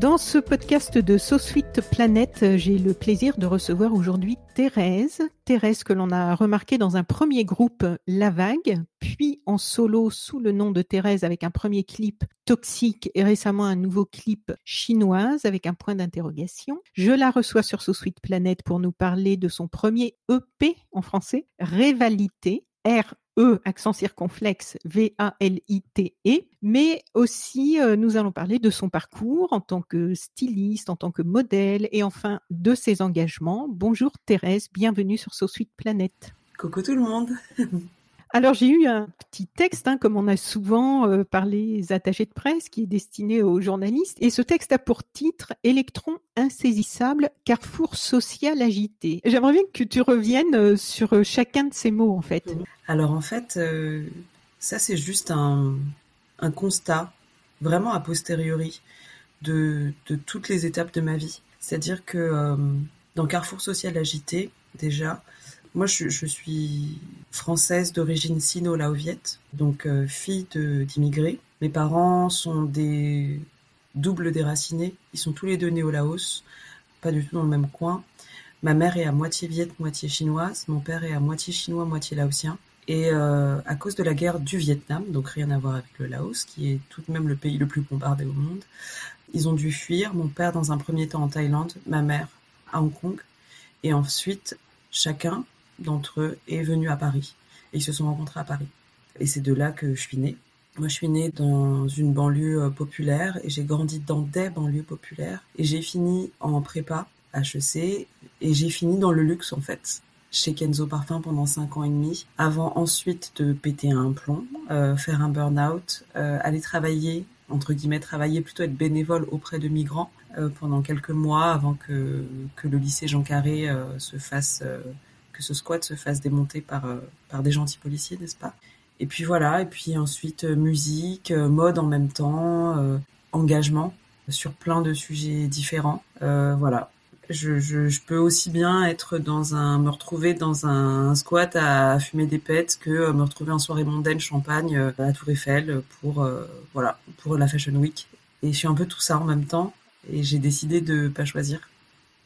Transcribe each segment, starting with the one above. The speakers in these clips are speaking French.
Dans ce podcast de Sweet Planet, j'ai le plaisir de recevoir aujourd'hui Thérèse. Thérèse que l'on a remarqué dans un premier groupe La Vague, puis en solo sous le nom de Thérèse avec un premier clip Toxique et récemment un nouveau clip chinoise avec un point d'interrogation. Je la reçois sur Sweet Planet pour nous parler de son premier EP en français, Révalité, R E, accent circonflexe, V-A-L-I-T-E, mais aussi euh, nous allons parler de son parcours en tant que styliste, en tant que modèle et enfin de ses engagements. Bonjour Thérèse, bienvenue sur So Sweet Planet. Coucou tout le monde Alors j'ai eu un petit texte, hein, comme on a souvent euh, par les attachés de presse, qui est destiné aux journalistes. Et ce texte a pour titre Électron insaisissable, carrefour social agité. J'aimerais bien que tu reviennes euh, sur euh, chacun de ces mots en fait. Alors en fait, ça c'est juste un, constat, vraiment a posteriori, de, toutes les étapes de ma vie. C'est-à-dire que dans Carrefour social agité, déjà, moi, je, suis française d'origine sino-laoviette, donc euh, fille d'immigrés. Mes parents sont des doubles déracinés. Ils sont tous les deux nés au Laos, pas du tout dans le même coin. Ma mère est à moitié viette, moitié chinoise. Mon père est à moitié chinois, moitié laotien. Et euh, à cause de la guerre du Vietnam, donc rien à voir avec le Laos, qui est tout de même le pays le plus bombardé au monde, ils ont dû fuir. Mon père dans un premier temps en Thaïlande, ma mère à Hong Kong. Et ensuite, chacun d'entre eux est venu à Paris. Et ils se sont rencontrés à Paris. Et c'est de là que je suis née. Moi, je suis née dans une banlieue populaire et j'ai grandi dans des banlieues populaires. Et j'ai fini en prépa, HEC, et j'ai fini dans le luxe, en fait, chez Kenzo Parfum pendant cinq ans et demi, avant ensuite de péter un plomb, euh, faire un burn-out, euh, aller travailler, entre guillemets, travailler, plutôt être bénévole auprès de migrants euh, pendant quelques mois avant que, que le lycée Jean Carré se fasse que ce squat se fasse démonter par, euh, des gentils policiers, n'est-ce pas? Et puis voilà, et puis ensuite euh, musique, euh, mode en même temps, engagement sur plein de sujets différents. voilà, je, peux aussi bien être dans un, me retrouver dans un, squat à fumer des pets que me retrouver en soirée mondaine champagne à la Tour Eiffel pour, voilà, pour la Fashion Week. Et je suis un peu tout ça en même temps et j'ai décidé de pas choisir.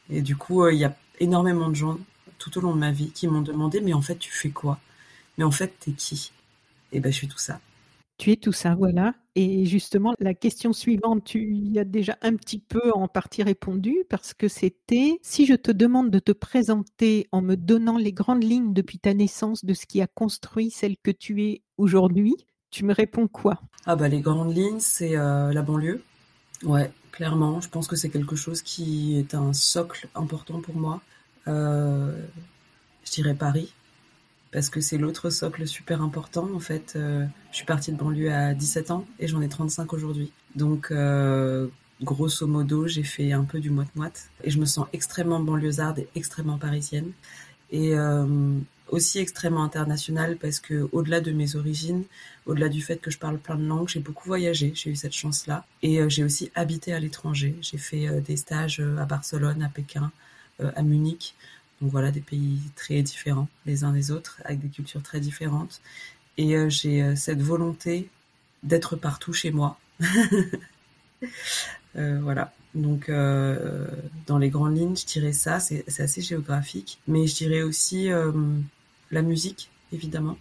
Et du coup, il y a énormément de gens tout au long de ma vie qui m'ont demandé mais en fait tu fais quoi? Mais en fait t'es qui? Et eh ben je suis tout ça. Tu es tout ça, voilà. Et justement, la question suivante, tu y as déjà un petit peu en partie répondu parce que c'était si je te demande de te présenter en me donnant les grandes lignes depuis ta naissance de ce qui a construit celle que tu es aujourd'hui, tu me réponds quoi? Ah bah les grandes lignes, c'est euh, la banlieue. Ouais, clairement, je pense que c'est quelque chose qui est un socle important pour moi. Euh, je dirais Paris, parce que c'est l'autre socle super important. En fait, euh, je suis partie de banlieue à 17 ans et j'en ai 35 aujourd'hui. Donc, euh, grosso modo, j'ai fait un peu du moite-moite et je me sens extrêmement banlieusarde et extrêmement parisienne. Et aussi extrêmement internationale parce que au-delà de mes origines, au-delà du fait que je parle plein de langues, j'ai beaucoup voyagé, j'ai eu cette chance-là et j'ai aussi habité à l'étranger. J'ai fait des stages à Barcelone, à Pékin, à Munich. Donc voilà, des pays très différents les uns des autres, avec des cultures très différentes. Et euh, j'ai euh, cette volonté d'être partout chez moi. voilà. Donc, dans les grandes lignes, je dirais ça, c'est assez géographique. Mais je dirais aussi la musique, évidemment.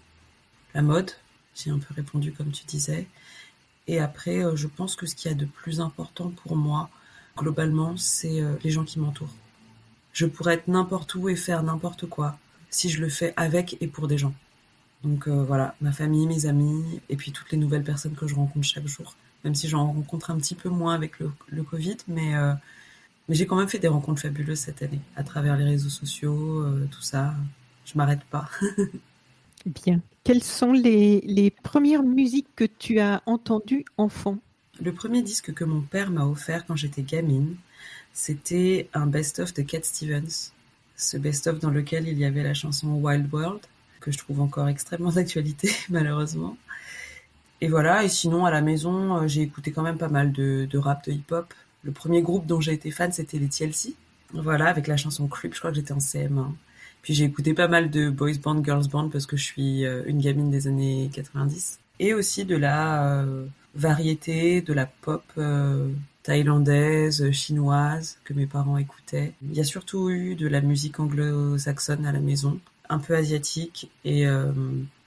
La mode, j'ai un peu répondu comme tu disais. Et après, je pense que ce qu'il y a de plus important pour moi, globalement, c'est les gens qui m'entourent je pourrais être n'importe où et faire n'importe quoi. si je le fais avec et pour des gens. Donc voilà, ma famille, mes amis, et puis toutes les nouvelles personnes que je rencontre chaque jour. Même si j'en rencontre un petit peu moins avec le, le Covid, mais mais j'ai quand même fait des rencontres fabuleuses cette année, à travers les réseaux sociaux, euh, tout ça. Je m'arrête pas. Bien. Quelles sont les, les, premières musiques que tu as entendues enfant? Le premier disque que mon père m'a offert quand j'étais gamine, c'était un best-of de Cat Stevens. Ce best-of dans lequel il y avait la chanson Wild World, que je trouve encore extrêmement d'actualité, malheureusement. Et voilà, et sinon à la maison, euh, j'ai écouté quand même pas mal de, rap, de hip-hop, le premier groupe dont j'ai été fan, c'était les TLC. Voilà, avec la chanson Creep, je crois que j'étais en CM1. Puis j'ai écouté pas mal de boys band, girls band parce que je suis euh, une gamine des années 90. Et aussi de la euh, variété, de la pop thaïlandaise, chinoise que mes parents écoutaient. Il y a surtout eu de la musique anglo-saxonne à la maison, un peu asiatique. Et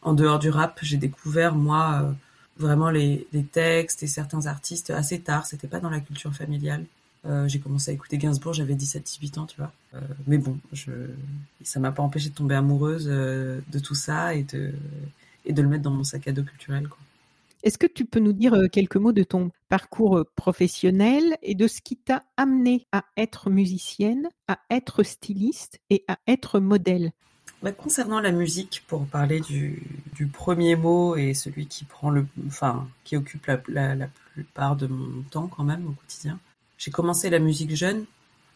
en dehors du rap, j'ai découvert moi vraiment les, les, textes et certains artistes assez tard. C'était pas dans la culture familiale. Euh, j'ai commencé à écouter Gainsbourg, j'avais 17-18 ans, tu vois. Euh, mais bon, je, ça m'a pas empêché de tomber amoureuse euh, de tout ça et de, et de le mettre dans mon sac à dos culturel. Est-ce que tu peux nous dire euh, quelques mots de ton parcours professionnel et de ce qui t'a amené à être musicienne, à être styliste et à être modèle? Bah, concernant la musique, pour parler du, premier mot et celui qui prend le, qui occupe la, plupart de mon temps quand même au quotidien. J'ai commencé la musique jeune.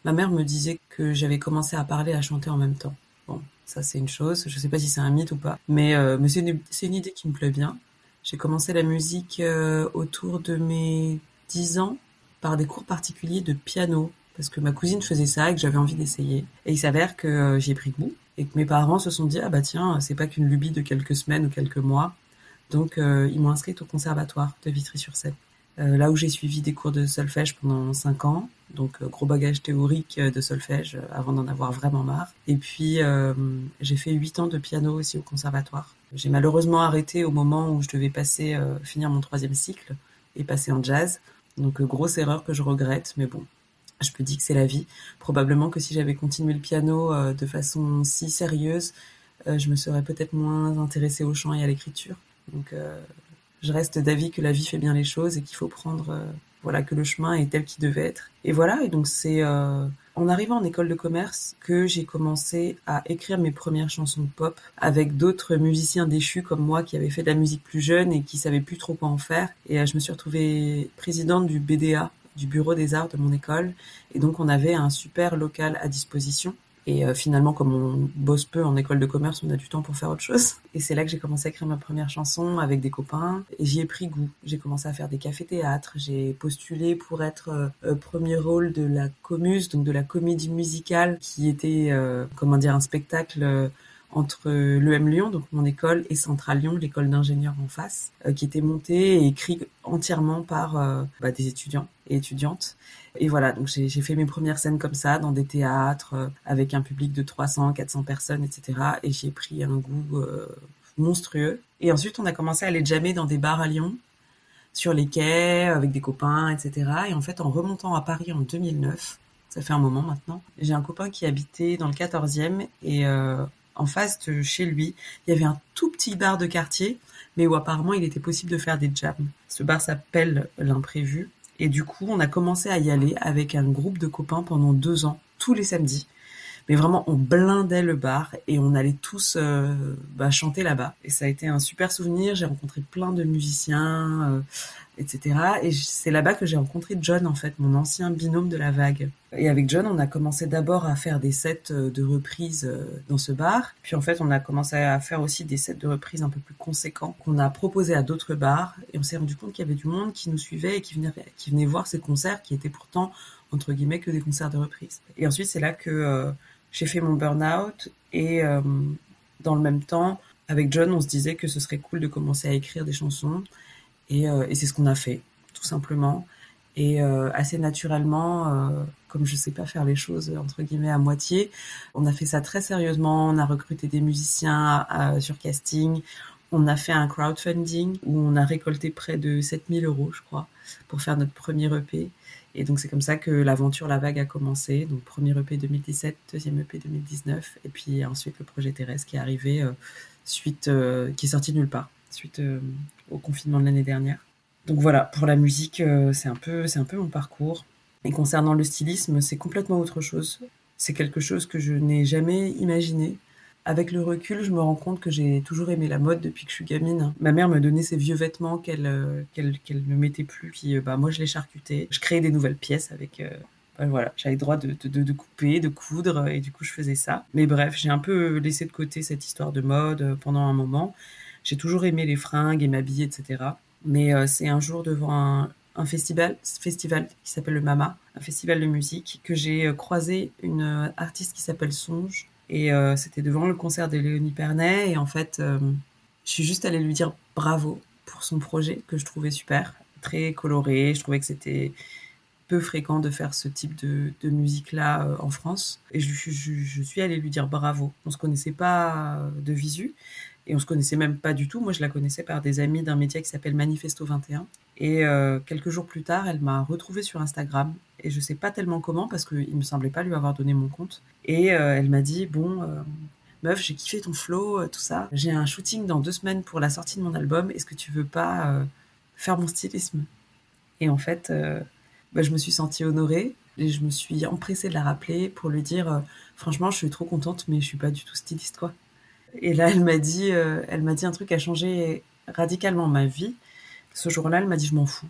Ma mère me disait que j'avais commencé à parler, à chanter en même temps. Bon, ça c'est une chose. Je sais pas si c'est un mythe ou pas, mais, euh, c'est une, une, idée qui me plaît bien. J'ai commencé la musique euh, autour de mes 10 ans par des cours particuliers de piano parce que ma cousine faisait ça et que j'avais envie d'essayer. Et il s'avère que euh, j'ai pris goût et que mes parents se sont dit ah bah tiens c'est pas qu'une lubie de quelques semaines ou quelques mois donc euh, ils m'ont inscrite au conservatoire de Vitry-sur-Seine là où j'ai suivi des cours de solfège pendant cinq ans donc euh, gros bagage théorique de solfège avant d'en avoir vraiment marre et puis j'ai fait huit ans de piano aussi au conservatoire j'ai malheureusement arrêté au moment où je devais passer finir mon troisième cycle et passer en jazz donc grosse erreur que je regrette mais bon je me dis que c'est la vie. Probablement que si j'avais continué le piano euh, de façon si sérieuse, euh, je me serais peut-être moins intéressée au chant et à l'écriture. Donc, euh, je reste d'avis que la vie fait bien les choses et qu'il faut prendre, voilà, que le chemin est tel qu'il devait être. Et voilà. Et donc, c'est en arrivant en école de commerce que j'ai commencé à écrire mes premières chansons pop avec d'autres musiciens déchus comme moi qui avaient fait de la musique plus jeune et qui savaient plus trop quoi en faire. Et je me suis retrouvée présidente du BDA, du bureau des arts de mon école. Et donc, on avait un super local à disposition. Et euh, finalement, comme on bosse peu en école de commerce, on a du temps pour faire autre chose. Et c'est là que j'ai commencé à écrire ma première chanson avec des copains. Et j'y ai pris goût. J'ai commencé à faire des cafés-théâtres. J'ai postulé pour être euh, premier rôle de la Comus, donc de la comédie musicale, qui était, euh, comment dire, un spectacle entre l'EM Lyon, donc mon école, et Central Lyon, l'école d'ingénieurs en face, euh, qui était montée et écrit entièrement par euh, bah, des étudiants et étudiantes. Et voilà, donc j'ai fait mes premières scènes comme ça, dans des théâtres, euh, avec un public de 300, 400 personnes, etc. Et j'ai pris un goût monstrueux. Et ensuite, on a commencé à aller jammer dans des bars à Lyon, sur les quais, avec des copains, etc. Et en fait, en remontant à Paris en 2009, ça fait un moment maintenant, j'ai un copain qui habitait dans le 14e et en face de chez lui, il y avait un tout petit bar de quartier, mais où apparemment il était possible de faire des jams. Ce bar s'appelle l'imprévu. Et du coup, on a commencé à y aller avec un groupe de copains pendant deux ans, tous les samedis. Mais vraiment, on blindait le bar et on allait tous euh, bah, chanter là-bas. Et ça a été un super souvenir. J'ai rencontré plein de musiciens, euh, etc. Et c'est là-bas que j'ai rencontré John, en fait, mon ancien binôme de la vague. Et avec John, on a commencé d'abord à faire des sets euh, de reprises dans ce bar. Puis en fait, on a commencé à faire aussi des sets de reprises un peu plus conséquents qu'on a proposés à d'autres bars. Et on s'est rendu compte qu'il y avait du monde qui nous suivait et qui venait, qui venait voir ces concerts qui étaient pourtant entre guillemets que des concerts de reprise. Et ensuite, c'est là que j'ai fait mon burn-out et euh, dans le même temps, avec John, on se disait que ce serait cool de commencer à écrire des chansons et, euh, et c'est ce qu'on a fait, tout simplement. Et euh, assez naturellement, comme je sais pas faire les choses entre guillemets à moitié, on a fait ça très sérieusement. On a recruté des musiciens sur casting. On a fait un crowdfunding où on a récolté près de 7000 euros, je crois, pour faire notre premier EP. Et donc, c'est comme ça que l'aventure La Vague a commencé. Donc, premier EP 2017, deuxième EP 2019. Et puis ensuite, le projet Thérèse qui est arrivé euh, suite, euh, qui est sorti nulle part, suite euh, au confinement de l'année dernière. Donc voilà, pour la musique, c'est un, peu, c'est un peu mon parcours. Et concernant le stylisme, c'est complètement autre chose. C'est quelque chose que je n'ai jamais imaginé avec le recul, je me rends compte que j'ai toujours aimé la mode depuis que je suis gamine. Ma mère me donnait ses vieux vêtements qu'elle euh, qu'elle ne mettait plus, puis euh, bah moi je les charcutais. Je créais des nouvelles pièces avec euh, bah, voilà, j'avais le droit de, de, de, couper, de coudre, et du coup je faisais ça. Mais bref, j'ai un peu laissé de côté cette histoire de mode pendant un moment. J'ai toujours aimé les fringues et m'habiller, etc. Mais c'est un jour devant un, festival, festival qui s'appelle le Mama, un festival de musique, que j'ai croisé une artiste qui s'appelle Songe, et euh, c'était devant le concert de Léonie Pernet. Et en fait, euh, je suis juste allée lui dire bravo pour son projet que je trouvais super, très coloré. Je trouvais que c'était peu fréquent de faire ce type de, musique-là euh, en France. Et je, je, suis allée lui dire bravo. On se connaissait pas de visu et on se connaissait même pas du tout. Moi, je la connaissais par des amis d'un média qui s'appelle Manifesto 21. Et euh, quelques jours plus tard, elle m'a retrouvée sur Instagram. Et je sais pas tellement comment, parce qu'il me semblait pas lui avoir donné mon compte. Et euh, elle m'a dit Bon, euh, meuf, j'ai kiffé ton flow, tout ça. J'ai un shooting dans deux semaines pour la sortie de mon album. Est-ce que tu veux pas faire mon stylisme? Et en fait, bah, je me suis sentie honorée. Et je me suis empressée de la rappeler pour lui dire Franchement, je suis trop contente, mais je suis pas du tout styliste, quoi. Et là, elle m'a dit, elle m'a dit un truc qui a changé radicalement ma vie ce jour-là, elle m'a dit je m'en fous.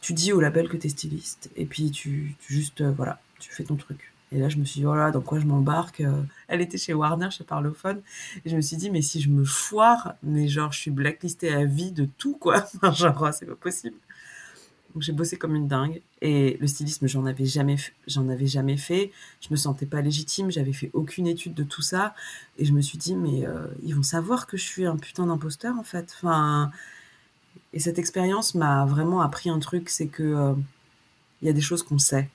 Tu dis au label que tu es styliste et puis tu, juste euh, voilà, tu fais ton truc. Et là, je me suis dit, voilà, dans quoi je m'embarque euh. Elle était chez Warner, chez Parlophone. Et je me suis dit, mais si je me foire, mais genre, je suis blacklistée à vie de tout, quoi. genre, c'est pas possible. J'ai bossé comme une dingue. Et le stylisme, j'en avais jamais, j'en avais jamais fait. Je me sentais pas légitime. J'avais fait aucune étude de tout ça. Et je me suis dit, mais euh, ils vont savoir que je suis un putain d'imposteur, en fait. Enfin, et cette expérience m'a vraiment appris un truc, c'est que euh, il y a des choses qu'on sait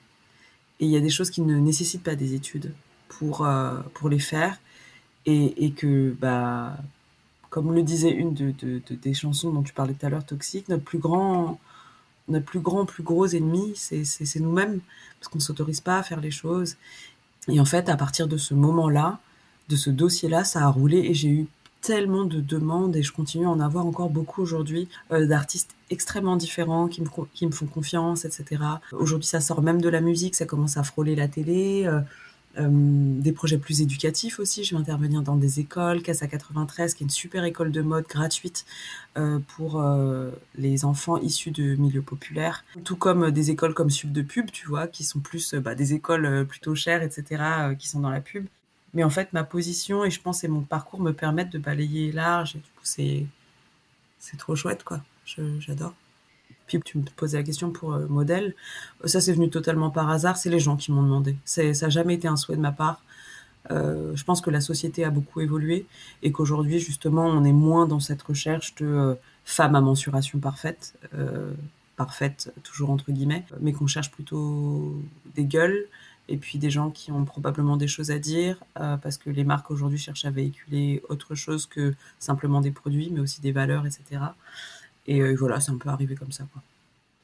et il y a des choses qui ne nécessitent pas des études pour euh, pour les faire et, que bah comme le disait une de, de, des chansons dont tu parlais tout à l'heure, Toxique, notre plus grand notre plus grand, plus gros ennemi, c'est nous-mêmes, parce qu'on ne s'autorise pas à faire les choses. Et en fait, à partir de ce moment-là, de ce dossier-là, ça a roulé et j'ai eu tellement de demandes et je continue à en avoir encore beaucoup aujourd'hui euh, d'artistes extrêmement différents qui me, font confiance, etc. Aujourd'hui, ça sort même de la musique, ça commence à frôler la télé. Euh, des projets plus éducatifs aussi. Je vais intervenir dans des écoles, Casa 93, qui est une super école de mode gratuite pour les enfants issus de milieux populaires. Tout comme des écoles comme Sub de Pub, tu vois, qui sont plus bah, des écoles plutôt chères, etc., qui sont dans la pub. Mais en fait, ma position et je pense et mon parcours me permettent de balayer large. Et du coup, c'est trop chouette, quoi. j'adore. Puis tu me posais la question pour euh, modèle. Ça, c'est venu totalement par hasard. C'est les gens qui m'ont demandé. Ça n'a jamais été un souhait de ma part. Euh, je pense que la société a beaucoup évolué et qu'aujourd'hui, justement, on est moins dans cette recherche de euh, femme à mensuration parfaite, parfaite toujours entre guillemets, mais qu'on cherche plutôt des gueules, et puis des gens qui ont probablement des choses à dire, euh, parce que les marques aujourd'hui cherchent à véhiculer autre chose que simplement des produits, mais aussi des valeurs, etc. Et euh, voilà, c'est un peu arrivé comme ça. Quoi.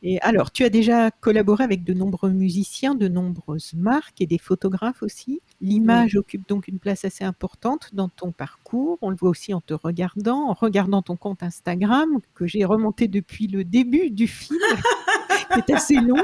Et alors, tu as déjà collaboré avec de nombreux musiciens, de nombreuses marques et des photographes aussi. L'image occupe donc une place assez importante dans ton parcours. On le voit aussi en te regardant, en regardant ton compte Instagram que j'ai remonté depuis le début du film. C'est assez long.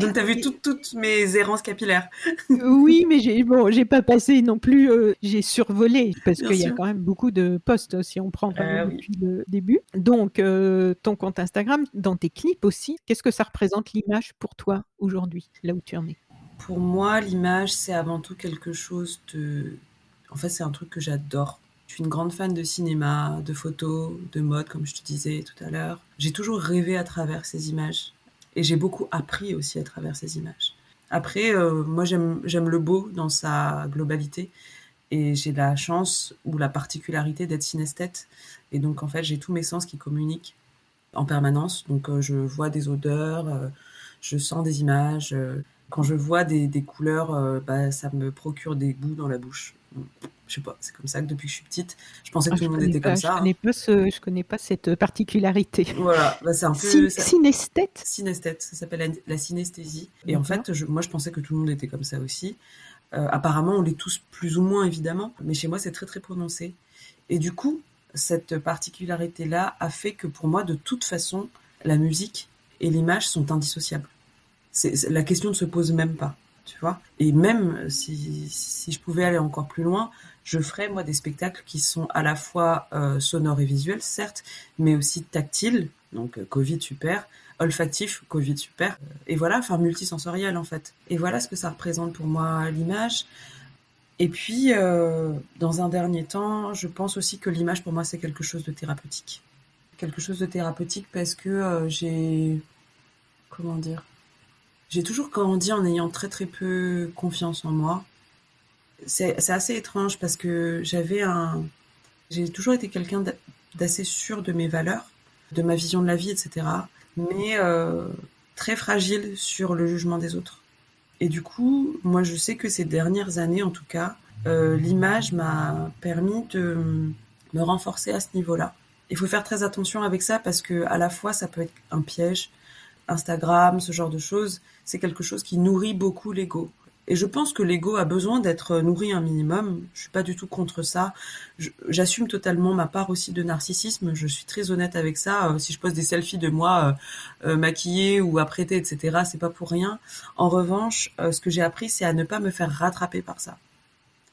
Donc, tu as vu toutes mes errances capillaires. oui, mais j'ai bon, j'ai pas passé non plus, euh, j'ai survolé, parce qu'il y a quand même beaucoup de posts si on prend euh, depuis le début. Donc, euh, ton compte Instagram, dans tes clips aussi, qu'est-ce que ça représente l'image pour toi aujourd'hui, là où tu en es? Pour moi, l'image, c'est avant tout quelque chose de. En fait, c'est un truc que j'adore je suis une grande fan de cinéma, de photos, de mode, comme je te disais tout à l'heure. J'ai toujours rêvé à travers ces images. Et j'ai beaucoup appris aussi à travers ces images. Après, euh, moi, j'aime le beau dans sa globalité. Et j'ai la chance ou la particularité d'être synesthète. Et donc, en fait, j'ai tous mes sens qui communiquent en permanence. Donc, euh, je vois des odeurs, euh, je sens des images. quand je vois des, couleurs, bah, ça me procure des goûts dans la bouche. Je sais pas, c'est comme ça que depuis que je suis petite, je pensais que ah, tout le monde était comme ça. Je connais, pas ce, je connais pas cette particularité. Voilà, bah, c'est un peu. Synesthète Synesthète, ça s'appelle la, synesthésie. Et en fait, je, moi je pensais que tout le monde était comme ça aussi. Euh, apparemment, on l'est tous plus ou moins évidemment, mais chez moi c'est très très prononcé. Et du coup, cette particularité-là a fait que pour moi, de toute façon, la musique et l'image sont indissociables. la question ne se pose même pas, tu vois. Et même si, si, je pouvais aller encore plus loin, je ferais moi des spectacles qui sont à la fois euh, sonores et visuels, certes, mais aussi tactiles, donc euh, Covid super, olfactif, Covid super, et voilà, enfin multisensoriel en fait. Et voilà ce que ça représente pour moi l'image. Et puis, euh, dans un dernier temps, je pense aussi que l'image pour moi c'est quelque chose de thérapeutique. Quelque chose de thérapeutique parce que j'ai, comment dire, j'ai toujours grandi en ayant très très peu confiance en moi c'est assez étrange parce que j'avais un. J'ai toujours été quelqu'un d'assez sûr de mes valeurs, de ma vision de la vie, etc. Mais euh, très fragile sur le jugement des autres. Et du coup, moi, je sais que ces dernières années, en tout cas, euh, l'image m'a permis de me renforcer à ce niveau-là. Il faut faire très attention avec ça parce que à la fois, ça peut être un piège. Instagram, ce genre de choses, c'est quelque chose qui nourrit beaucoup l'ego. Et je pense que l'ego a besoin d'être nourri un minimum. Je suis pas du tout contre ça. J'assume totalement ma part aussi de narcissisme. Je suis très honnête avec ça. Euh, si je pose des selfies de moi euh, euh, maquillée ou apprêtée, etc., c'est pas pour rien. En revanche, ce que j'ai appris, c'est à ne pas me faire rattraper par ça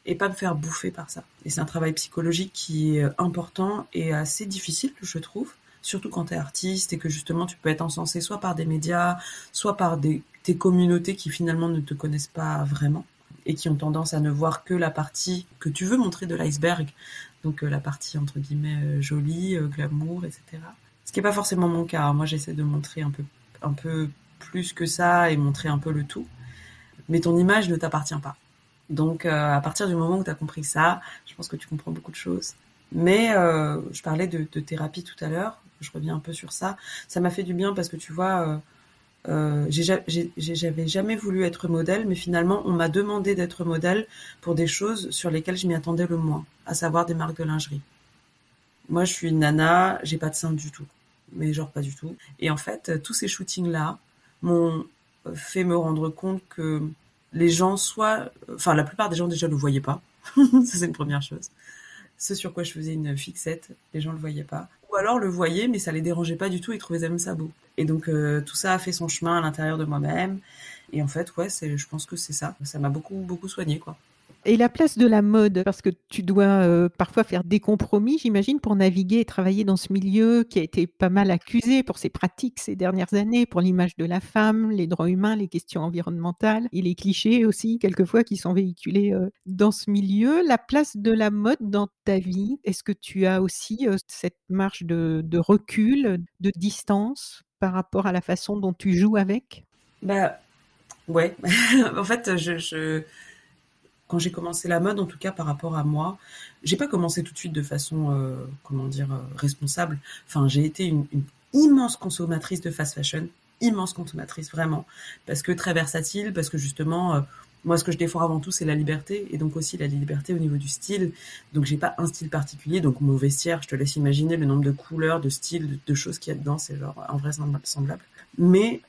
et pas me faire bouffer par ça. Et c'est un travail psychologique qui est important et assez difficile, je trouve surtout quand tu es artiste et que justement tu peux être encensé soit par des médias, soit par des communautés qui finalement ne te connaissent pas vraiment et qui ont tendance à ne voir que la partie que tu veux montrer de l'iceberg, donc euh, la partie entre guillemets euh, jolie, euh, glamour, etc. Ce qui n'est pas forcément mon cas. Hein. Moi, j'essaie de montrer un peu, un peu plus que ça et montrer un peu le tout. Mais ton image ne t'appartient pas. Donc, à partir du moment où tu as compris ça, je pense que tu comprends beaucoup de choses. Mais je parlais de, thérapie tout à l'heure. Je reviens un peu sur ça. Ça m'a fait du bien parce que tu vois, j'avais jamais voulu être modèle, mais finalement, on m'a demandé d'être modèle pour des choses sur lesquelles je m'y attendais le moins, à savoir des marques de lingerie. Moi, je suis une nana, j'ai pas de sein du tout, mais genre pas du tout. Et en fait, tous ces shootings-là m'ont fait me rendre compte que les gens, soit, enfin, la plupart des gens déjà ne voyaient pas. C'est une première chose. Ce sur quoi je faisais une fixette, les gens le voyaient pas ou alors le voyaient, mais ça les dérangeait pas du tout, ils trouvaient même ça beau. Et donc euh, tout ça a fait son chemin à l'intérieur de moi-même. Et en fait, ouais, je pense que c'est ça. Ça m'a beaucoup, beaucoup soigné, quoi. Et la place de la mode, parce que tu dois euh, parfois faire des compromis, j'imagine, pour naviguer et travailler dans ce milieu qui a été pas mal accusé pour ses pratiques ces dernières années, pour l'image de la femme, les droits humains, les questions environnementales et les clichés aussi, quelquefois, qui sont véhiculés euh, dans ce milieu. La place de la mode dans ta vie, est-ce que tu as aussi euh, cette marge de, recul, de distance par rapport à la façon dont tu joues avec? Bah, ouais. en fait, je quand j'ai commencé la mode, en tout cas par rapport à moi, j'ai pas commencé tout de suite de façon, euh, comment dire, euh, responsable. Enfin, j'ai été une, immense consommatrice de fast fashion, immense consommatrice vraiment, parce que très versatile, parce que justement, euh, moi, ce que je défends avant tout, c'est la liberté, et donc aussi la liberté au niveau du style. Donc, j'ai pas un style particulier. Donc, mon vestiaire, je te laisse imaginer le nombre de couleurs, de styles, de, choses qu'il y a dedans, c'est genre invraisemblable. Mais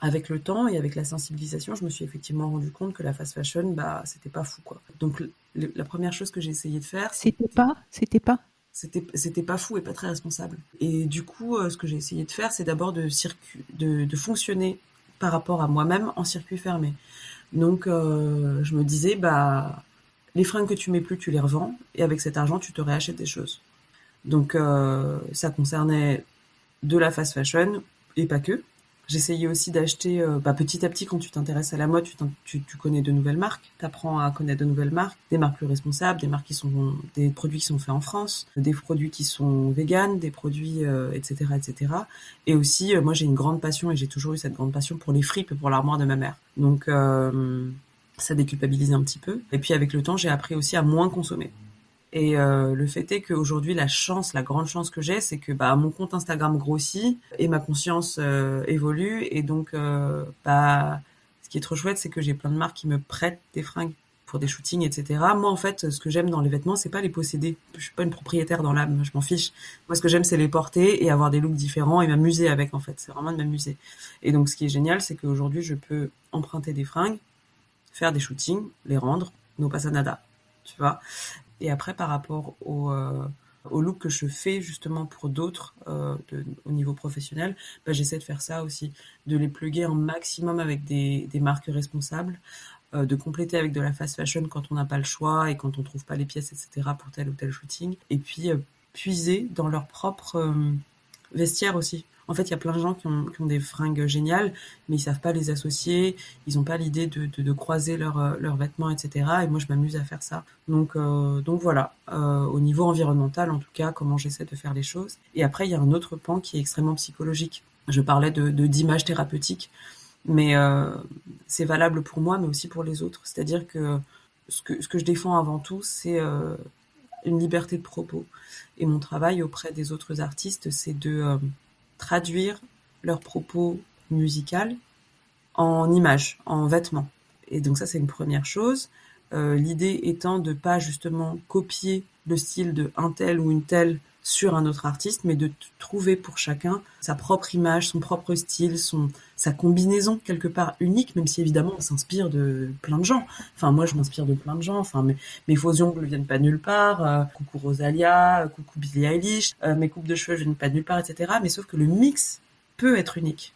avec le temps et avec la sensibilisation, je me suis effectivement rendu compte que la fast fashion, bah, c'était pas fou, quoi. Donc, la première chose que j'ai essayé de faire. C'était pas C'était pas? C'était c'était pas fou et pas très responsable. Et du coup, euh, ce que j'ai essayé de faire, c'est d'abord de, de, de fonctionner par rapport à moi-même en circuit fermé. Donc, euh, je me disais, bah, les fringues que tu mets plus, tu les revends, et avec cet argent, tu te réachètes des choses. Donc, euh, ça concernait de la fast fashion, et pas que. J'essayais aussi d'acheter euh, bah, petit à petit quand tu t'intéresses à la mode, tu, tu, connais de nouvelles marques, tu apprends à connaître de nouvelles marques, des marques plus responsables, des marques qui sont des produits qui sont faits en France, des produits qui sont véganes, des produits etc euh, etc. Et aussi euh, moi j'ai une grande passion et j'ai toujours eu cette grande passion pour les fripes et pour l'armoire de ma mère. Donc ça déculpabilise un petit peu. Et puis avec le temps j'ai appris aussi à moins consommer. Et euh, le fait est qu'aujourd'hui, la chance, la grande chance que j'ai, c'est que bah, mon compte Instagram grossit et ma conscience euh, évolue. Et donc, euh, bah, ce qui est trop chouette, c'est que j'ai plein de marques qui me prêtent des fringues pour des shootings, etc. Moi, en fait, ce que j'aime dans les vêtements, c'est pas les posséder. Je suis pas une propriétaire dans l'âme, je m'en fiche. Moi, ce que j'aime, c'est les porter et avoir des looks différents et m'amuser avec, en fait. C'est vraiment de m'amuser. Et donc, ce qui est génial, c'est qu'aujourd'hui, je peux emprunter des fringues, faire des shootings, les rendre, no pasa nada, tu vois? Et après, par rapport au, euh, au look que je fais justement pour d'autres euh, au niveau professionnel, bah, j'essaie de faire ça aussi, de les pluguer un maximum avec des, des marques responsables, euh, de compléter avec de la fast fashion quand on n'a pas le choix et quand on trouve pas les pièces, etc. pour tel ou tel shooting. Et puis euh, puiser dans leur propre euh, vestiaire aussi. En fait, il y a plein de gens qui ont, qui ont, des fringues géniales, mais ils savent pas les associer, ils ont pas l'idée de, de, de, croiser leurs leurs vêtements, etc. Et moi, je m'amuse à faire ça. Donc, euh, donc voilà, euh, au niveau environnemental, en tout cas, comment j'essaie de faire les choses. Et après, il y a un autre pan qui est extrêmement psychologique. Je parlais de d'image thérapeutique. Mais euh, c'est valable pour moi, mais aussi pour les autres. C'est-à-dire que ce, que ce que je défends avant tout, c'est euh, une liberté de propos. Et mon travail auprès des autres artistes, c'est de euh, traduire leurs propos musicaux en images, en vêtements. Et donc ça, c'est une première chose. Euh, L'idée étant de pas justement copier le style de un tel ou une telle sur un autre artiste, mais de trouver pour chacun sa propre image, son propre style, son sa combinaison quelque part unique, même si évidemment on s'inspire de plein de gens. Enfin moi je m'inspire de plein de gens. Enfin mes, mes faux ongles viennent pas nulle part. Euh, coucou Rosalia, coucou Billie Eilish, euh, mes coupes de cheveux viennent pas nulle part, etc. Mais sauf que le mix peut être unique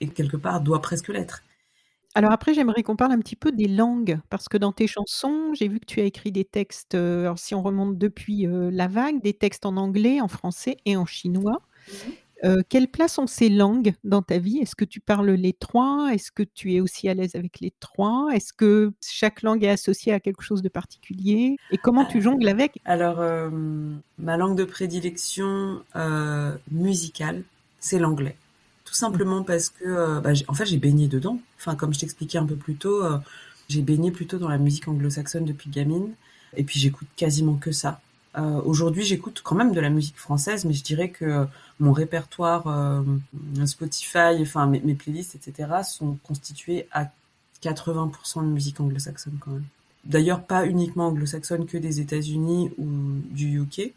et quelque part doit presque l'être. Alors après, j'aimerais qu'on parle un petit peu des langues, parce que dans tes chansons, j'ai vu que tu as écrit des textes, euh, alors si on remonte depuis euh, La Vague, des textes en anglais, en français et en chinois. Mmh. Euh, quelle place ont ces langues dans ta vie? Est-ce que tu parles les trois? Est-ce que tu es aussi à l'aise avec les trois? Est-ce que chaque langue est associée à quelque chose de particulier? Et comment tu jongles avec? Alors, ma langue de prédilection musicale, c'est l'anglais tout simplement parce que, euh, bah, en fait, j'ai baigné dedans. Enfin, comme je t'expliquais un peu plus tôt, euh, j'ai baigné plutôt dans la musique anglo-saxonne depuis gamine, et puis j'écoute quasiment que ça. Euh, Aujourd'hui, j'écoute quand même de la musique française, mais je dirais que mon répertoire Spotify, enfin mes, playlists, etc., sont constitués à 80% de musique anglo-saxonne quand même. D'ailleurs, pas uniquement anglo-saxonne que des États-Unis ou du UK,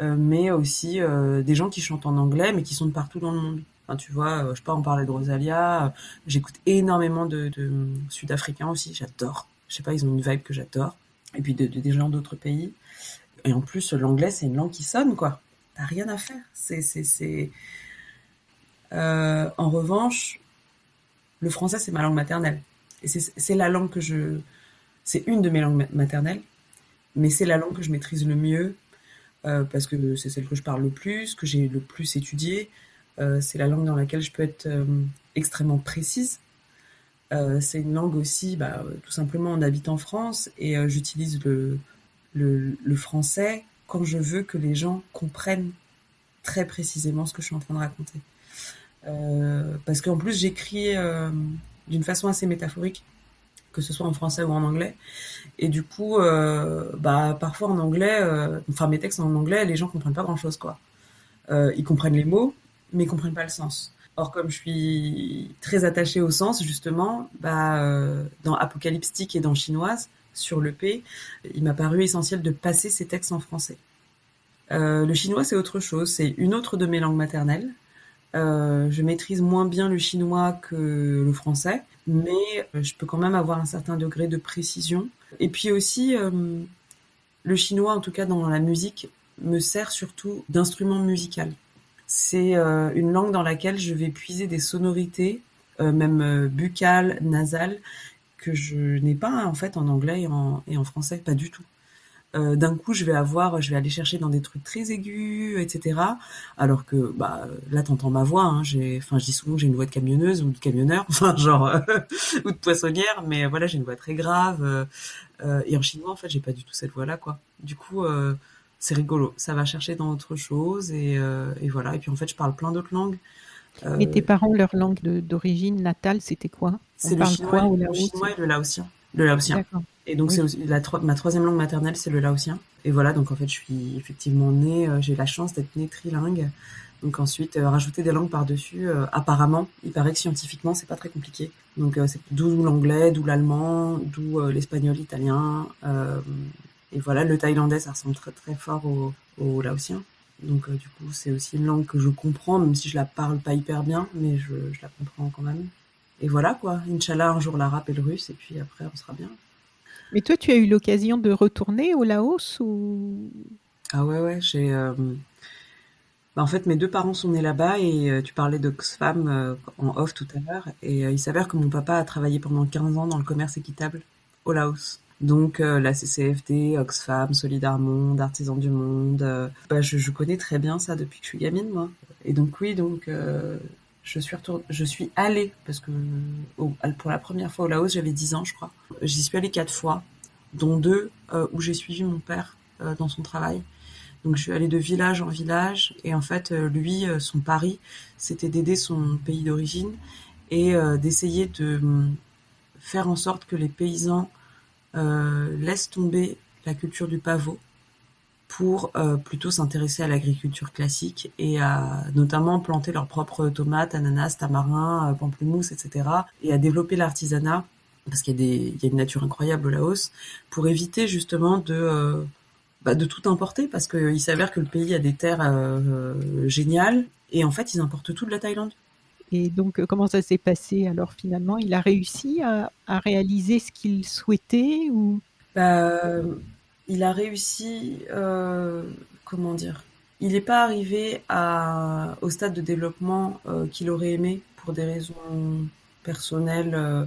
mais aussi des gens qui chantent en anglais, mais qui sont de partout dans le monde. Tu vois, je sais pas, on parlait de Rosalia. J'écoute énormément de, Sud-Africains aussi. J'adore. Je sais pas, ils ont une vibe que j'adore. Et puis de, de, des gens d'autres pays. Et en plus, l'anglais, c'est une langue qui sonne, quoi. T'as rien à faire. C'est, c'est. Euh, en revanche, le français, c'est ma langue maternelle. C'est la langue que je. C'est une de mes langues maternelles, mais c'est la langue que je maîtrise le mieux euh, parce que c'est celle que je parle le plus, que j'ai le plus étudiée. Euh, c'est la langue dans laquelle je peux être euh, extrêmement précise. Euh, c'est une langue aussi, bah, tout simplement, on habite en France et j'utilise le, français quand je veux que les gens comprennent très précisément ce que je suis en train de raconter. parce qu'en plus, j'écris d'une façon assez métaphorique que ce soit en français ou en anglais. Et du coup, bah parfois en anglais, enfin mes textes en anglais, les gens comprennent pas grand chose quoi. Ils comprennent les mots, mais comprennent pas le sens. Or, comme je suis très attachée au sens, justement, bah, euh, dans Apocalyptique et dans Chinoise, sur le P, il m'a paru essentiel de passer ces textes en français. Euh, le chinois, c'est autre chose. C'est une autre de mes langues maternelles. Euh, je maîtrise moins bien le chinois que le français, mais je peux quand même avoir un certain degré de précision. Et puis aussi, le chinois, en tout cas dans la musique, me sert surtout d'instrument musical. C'est euh, une langue dans laquelle je vais puiser des sonorités, euh, même euh, buccales, nasales, que je n'ai pas en fait en anglais et en, et en français, pas du tout. Euh, d'un coup, je vais avoir, je vais aller chercher dans des trucs très aigus, etc. Alors que, bah, là, t'entends ma voix. Hein, j'ai, enfin, je dis souvent, j'ai une voix de camionneuse ou de camionneur, enfin, genre ou de poissonnière, mais voilà, j'ai une voix très grave. et en chinois, en fait, j'ai pas du tout cette voix-là, quoi. Du coup c'est rigolo. Ça va chercher dans autre chose et, euh, et, voilà. Et puis en fait, je parle plein d'autres langues. Euh, Mais tes parents, leur langue d'origine natale, c'était quoi? C'est le, chinois, quoi, le chinois et le laotien. Le laotien. Et donc, oui. c'est la ma troisième langue maternelle, c'est le laotien. Et voilà, donc en fait, je suis effectivement née, euh, j'ai la chance d'être née trilingue. Donc ensuite, rajouter des langues par-dessus, apparemment, il paraît que scientifiquement, c'est pas très compliqué. Donc c'est d'où l'anglais, d'où l'allemand, d'où l'espagnol, l'italien. Et voilà, le thaïlandais, ça ressemble très très fort au, au laotien. Donc du coup, c'est aussi une langue que je comprends, même si je la parle pas hyper bien, mais je, je la comprends quand même. Et voilà quoi, Inch'Allah, un jour l'arabe et le russe, et puis après, on sera bien. Mais toi, tu as eu l'occasion de retourner au Laos ou? Ah ouais, ouais, j'ai. Euh, bah, en fait, mes deux parents sont nés là-bas et euh, tu parlais d'Oxfam euh, en off tout à l'heure. Et il s'avère que mon papa a travaillé pendant 15 ans dans le commerce équitable au Laos. Donc la CCFD, Oxfam, Solidar Monde, Artisans du Monde. Bah, je, je, connais très bien ça depuis que je suis gamine, moi. Et donc oui, donc je suis je suis allée parce que pour la première fois au Laos, j'avais 10 ans, je crois. J'y suis allée quatre fois, dont deux euh, où j'ai suivi mon père euh, dans son travail. Donc je suis allée de village en village et en fait euh, lui, son pari, c'était d'aider son pays d'origine et d'essayer de hum, faire en sorte que les paysans laissent tomber la culture du pavot pour euh, plutôt s'intéresser à l'agriculture classique et à notamment planter leurs propres tomates, ananas, tamarins, euh, pamplemousse, etc. et à développer l'artisanat parce qu'il y, a une nature incroyable au Laos pour éviter justement de euh, bah, de tout importer parce qu'il s'avère que le pays a des terres géniales et en fait ils importent tout de la Thaïlande. Et donc, comment ça s'est passé alors finalement? Il a réussi à, réaliser ce qu'il souhaitait ou? Bah, il a réussi, euh, comment dire, il n'est pas arrivé au stade de développement euh, qu'il aurait aimé pour des raisons personnelles, euh,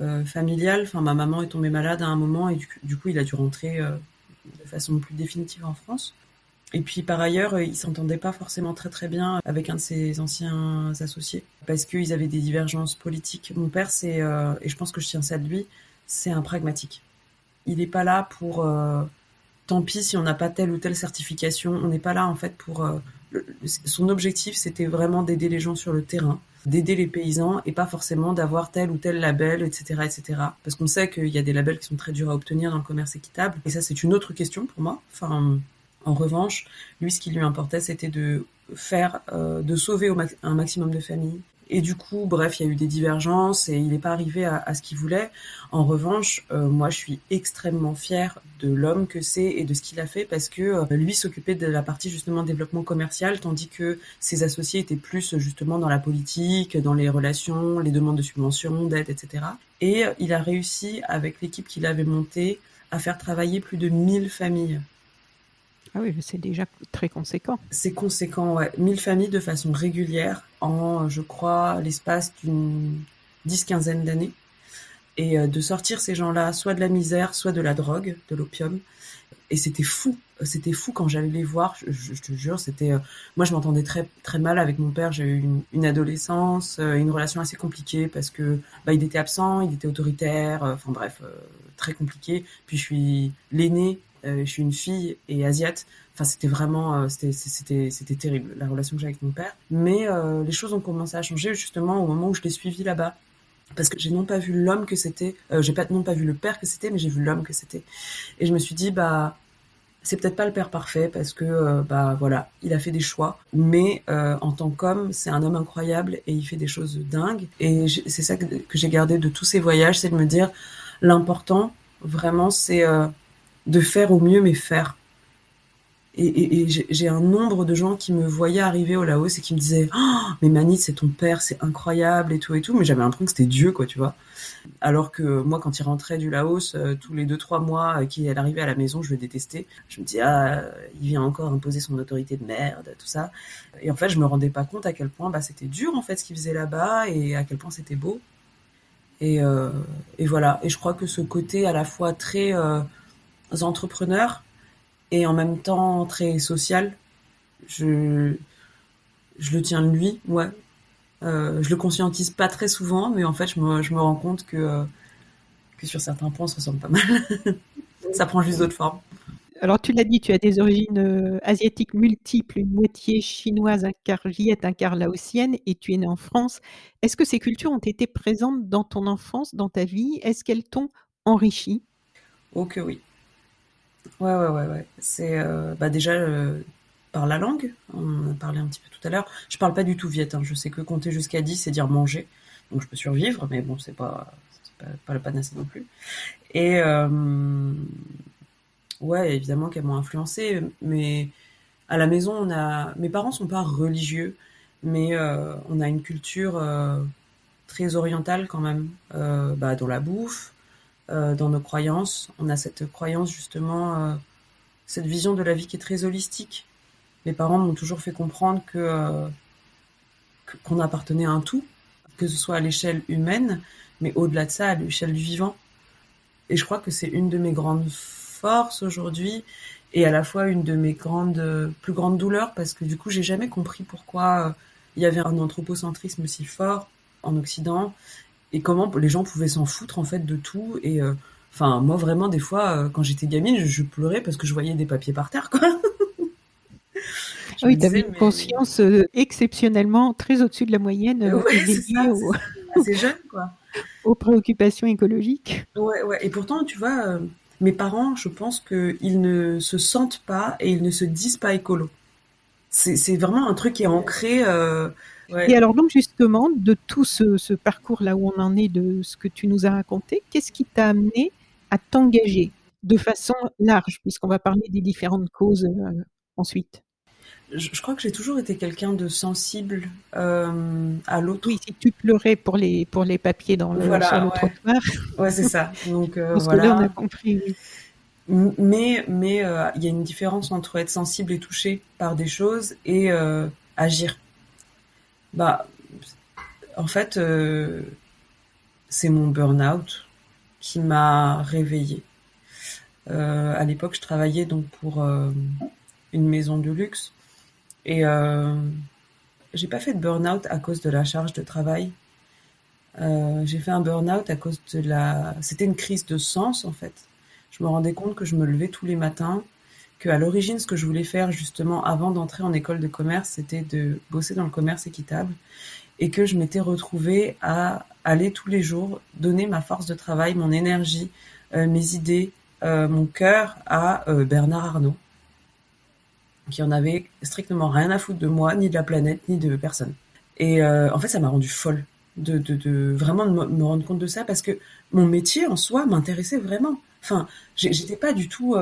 euh, familiales. Enfin, ma maman est tombée malade à un moment et du, coup, il a dû rentrer de façon plus définitive en France. Et puis par ailleurs, il s'entendait pas forcément très très bien avec un de ses anciens associés parce qu'ils avaient des divergences politiques. Mon père, c'est et je pense que je tiens ça de lui, c'est un pragmatique. Il n'est pas là pour tant pis si on n'a pas telle ou telle certification. On n'est pas là en fait pour. Euh, son objectif, c'était vraiment d'aider les gens sur le terrain, d'aider les paysans et pas forcément d'avoir tel ou tel label, etc., etc. Parce qu'on sait qu'il y a des labels qui sont très durs à obtenir dans le commerce équitable. Et ça, c'est une autre question pour moi. Enfin, en revanche, lui, ce qui lui importait, c'était de faire, euh, de sauver un maximum de familles, et du coup, bref, il y a eu des divergences et il n'est pas arrivé à, ce qu'il voulait. En revanche, euh, moi, je suis extrêmement fière de l'homme que c'est et de ce qu'il a fait parce que euh, lui s'occupait de la partie justement développement commercial, tandis que ses associés étaient plus justement dans la politique, dans les relations, les demandes de subventions, d'aide, etc. Et il a réussi, avec l'équipe qu'il avait montée, à faire travailler plus de 1000 familles. Ah oui, c'est déjà très conséquent. C'est conséquent, ouais. 1000 familles de façon régulière en, je crois, l'espace d'une dix-quinzaine d'années. Et euh, de sortir ces gens-là, soit de la misère, soit de la drogue, de l'opium. Et c'était fou, c'était fou quand j'allais les voir. Je, te jure, c'était. Euh, moi, je m'entendais très très mal avec mon père. J'ai eu une, adolescence, euh, une relation assez compliquée parce que bah, il était absent, il était autoritaire. Enfin bref, très compliqué. Puis je suis l'aîné je suis une fille et asiate. Enfin, c'était vraiment, euh, c'était, terrible la relation que j'ai avec mon père. Mais euh, les choses ont commencé à changer justement au moment où je l'ai suivi là-bas parce que j'ai non pas vu l'homme que c'était, j'ai pas non pas vu le père que c'était, mais j'ai vu l'homme que c'était. Et je me suis dit bah c'est peut-être pas le père parfait parce que bah voilà, il a fait des choix, mais en tant qu'homme, c'est un homme incroyable et il fait des choses dingues. Et c'est ça que, que j'ai gardé de tous ces voyages, c'est de me dire l'important vraiment c'est de faire au mieux, mais faire. Et, j'ai un nombre de gens qui me voyaient arriver au Laos et qui me disaient oh, mais Manit c'est ton père c'est incroyable et tout et tout. Mais j'avais l'impression que c'était Dieu quoi tu vois. Alors que moi quand il rentrait du Laos euh, tous les deux trois mois euh, qu'il arrivait à la maison je le détestais. Je me dis ah il vient encore imposer son autorité de merde tout ça. Et en fait je me rendais pas compte à quel point bah, c'était dur en fait ce qu'il faisait là-bas et à quel point c'était beau. Et, euh, et voilà. Et je crois que ce côté à la fois très entrepreneurs et en même temps très social. Je, je le tiens de lui, ouais. Euh, je le conscientise pas très souvent, mais en fait, je me, je me rends compte que, euh, que sur certains points, on se ressemble pas mal. ça prend juste d'autres formes. Alors, tu l'as dit, tu as des origines euh, asiatiques multiples, une moitié chinoise, un quart viette, un quart laotienne, et tu es né en France. Est-ce que ces cultures ont été présentes dans ton enfance, dans ta vie? Est-ce qu'elles t'ont enrichi? Oh que oui. Ouais, ouais, ouais, ouais. C'est euh, bah déjà, euh, par la langue. On en a parlé un petit peu tout à l'heure. Je parle pas du tout viet. Hein. Je sais que compter jusqu'à 10, c'est dire manger. Donc je peux survivre, mais bon, c'est pas, pas, pas le panacée non plus. Et euh, ouais, évidemment qu'elles m'ont influencé, mais à la maison, on a, mes parents sont pas religieux, mais euh, on a une culture très orientale quand même, bah, dans la bouffe, euh, dans nos croyances. On a cette croyance justement, euh, cette vision de la vie qui est très holistique. Mes parents m'ont toujours fait comprendre euh, que- qu'on appartenait à un tout, que ce soit à l'échelle humaine, mais au-delà de ça, à l'échelle du vivant. Et je crois que c'est une de mes grandes forces aujourd'hui et à la fois une de mes grandes, plus grandes douleurs parce que du coup, j'ai jamais compris pourquoi il y avait un anthropocentrisme si fort en Occident et comment les gens pouvaient s'en foutre en fait de tout. Et euh, enfin, moi vraiment, des fois, euh, quand j'étais gamine, je, je pleurais parce que je voyais des papiers par terre, quoi. Je oui, tu avais une mais- conscience euh, exceptionnellement très au-dessus de la moyenne, Ouais, ça, aux, jeune, quoi. aux préoccupations écologiques. Ouais, ouais. Et pourtant, tu vois, euh, mes parents, je pense qu'ils ne se sentent pas et ils ne se disent pas écolo. C'est, c'est vraiment un truc qui est ancré. euh, ouais. Et alors donc justement, de tout ce, ce parcours-là où on en est, de ce que tu nous as raconté, qu'est-ce qui t'a amené à t'engager de façon large, puisqu'on va parler des différentes causes euh, ensuite? Je, je crois que j'ai toujours été quelqu'un de sensible euh, à l'autre. Oui, si tu pleurais pour les, pour les papiers dans le, Voilà, sur le ouais. trottoir, Ouais, c'est ça. Donc euh, parce que là on voilà. a compris. oui. Mais mais euh, il y a une différence entre être sensible et touché par des choses et agir. Bah, en fait, euh, c'est mon burn-out qui m'a réveillée. Euh, à l'époque, je travaillais donc pour euh, une maison de luxe et j'ai pas fait de burn-out à cause de la charge de travail. J'ai fait un burn-out à cause de la. C'était une crise de sens en fait. Je me rendais compte que je me levais tous les matins, que à l'origine, ce que je voulais faire justement avant d'entrer en école de commerce, c'était de bosser dans le commerce équitable, et que je m'étais retrouvée à aller tous les jours donner ma force de travail, mon énergie, euh, mes idées, euh, mon cœur à euh, Bernard Arnault, qui en avait strictement rien à foutre de moi, ni de la planète, ni de personne. Et en fait, ça m'a rendue folle de, vraiment me, rendre compte de ça parce que mon métier en soi m'intéressait vraiment. Enfin, j'étais pas du tout,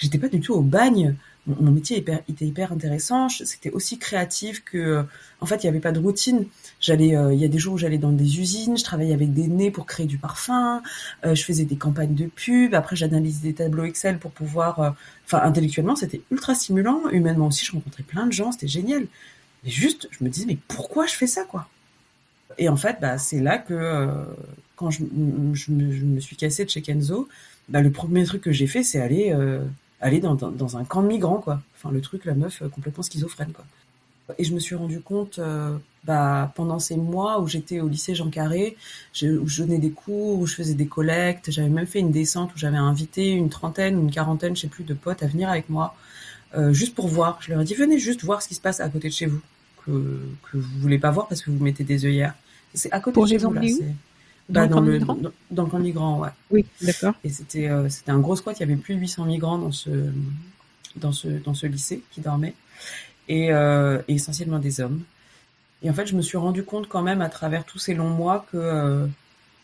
j'étais pas du tout au bagne. Mon, métier était hyper intéressant. C'était aussi créatif que, en fait, il y avait pas de routine. J'allais, euh, il y a des jours où j'allais dans des usines, je travaillais avec des nez pour créer du parfum, euh, je faisais des campagnes de pub. Après, j'analysais des tableaux Excel pour pouvoir, euh, enfin, intellectuellement, c'était ultra stimulant. Humainement aussi, je rencontrais plein de gens, c'était génial. Mais juste, je me disais, mais pourquoi je fais ça, quoi? Et en fait, bah, c'est là que, quand je, me, suis cassée de chez Kenzo, bah, le premier truc que j'ai fait, c'est aller, aller dans, dans, dans un camp de migrants, quoi. Enfin, le truc, la meuf euh, complètement schizophrène, quoi. Et je me suis rendu compte, euh, bah, pendant ces mois où j'étais au lycée Jean Carré, je, où je donnais des cours, où je faisais des collectes, j'avais même fait une descente où j'avais invité une trentaine ou une quarantaine, je sais plus, de potes à venir avec moi, euh, juste pour voir. Je leur ai dit, venez juste voir ce qui se passe à côté de chez vous, que, que vous voulez pas voir parce que vous mettez des œillères. C'est à côté Pour de chez vous, là. Dans bah, le dans, de le, dans, dans le camp de migrants, ouais. Oui, d'accord. Et c'était euh, c'était un gros squat. Il y avait plus de 800 migrants dans ce dans ce dans ce lycée qui dormaient et, euh, et essentiellement des hommes. Et en fait, je me suis rendu compte quand même à travers tous ces longs mois que euh,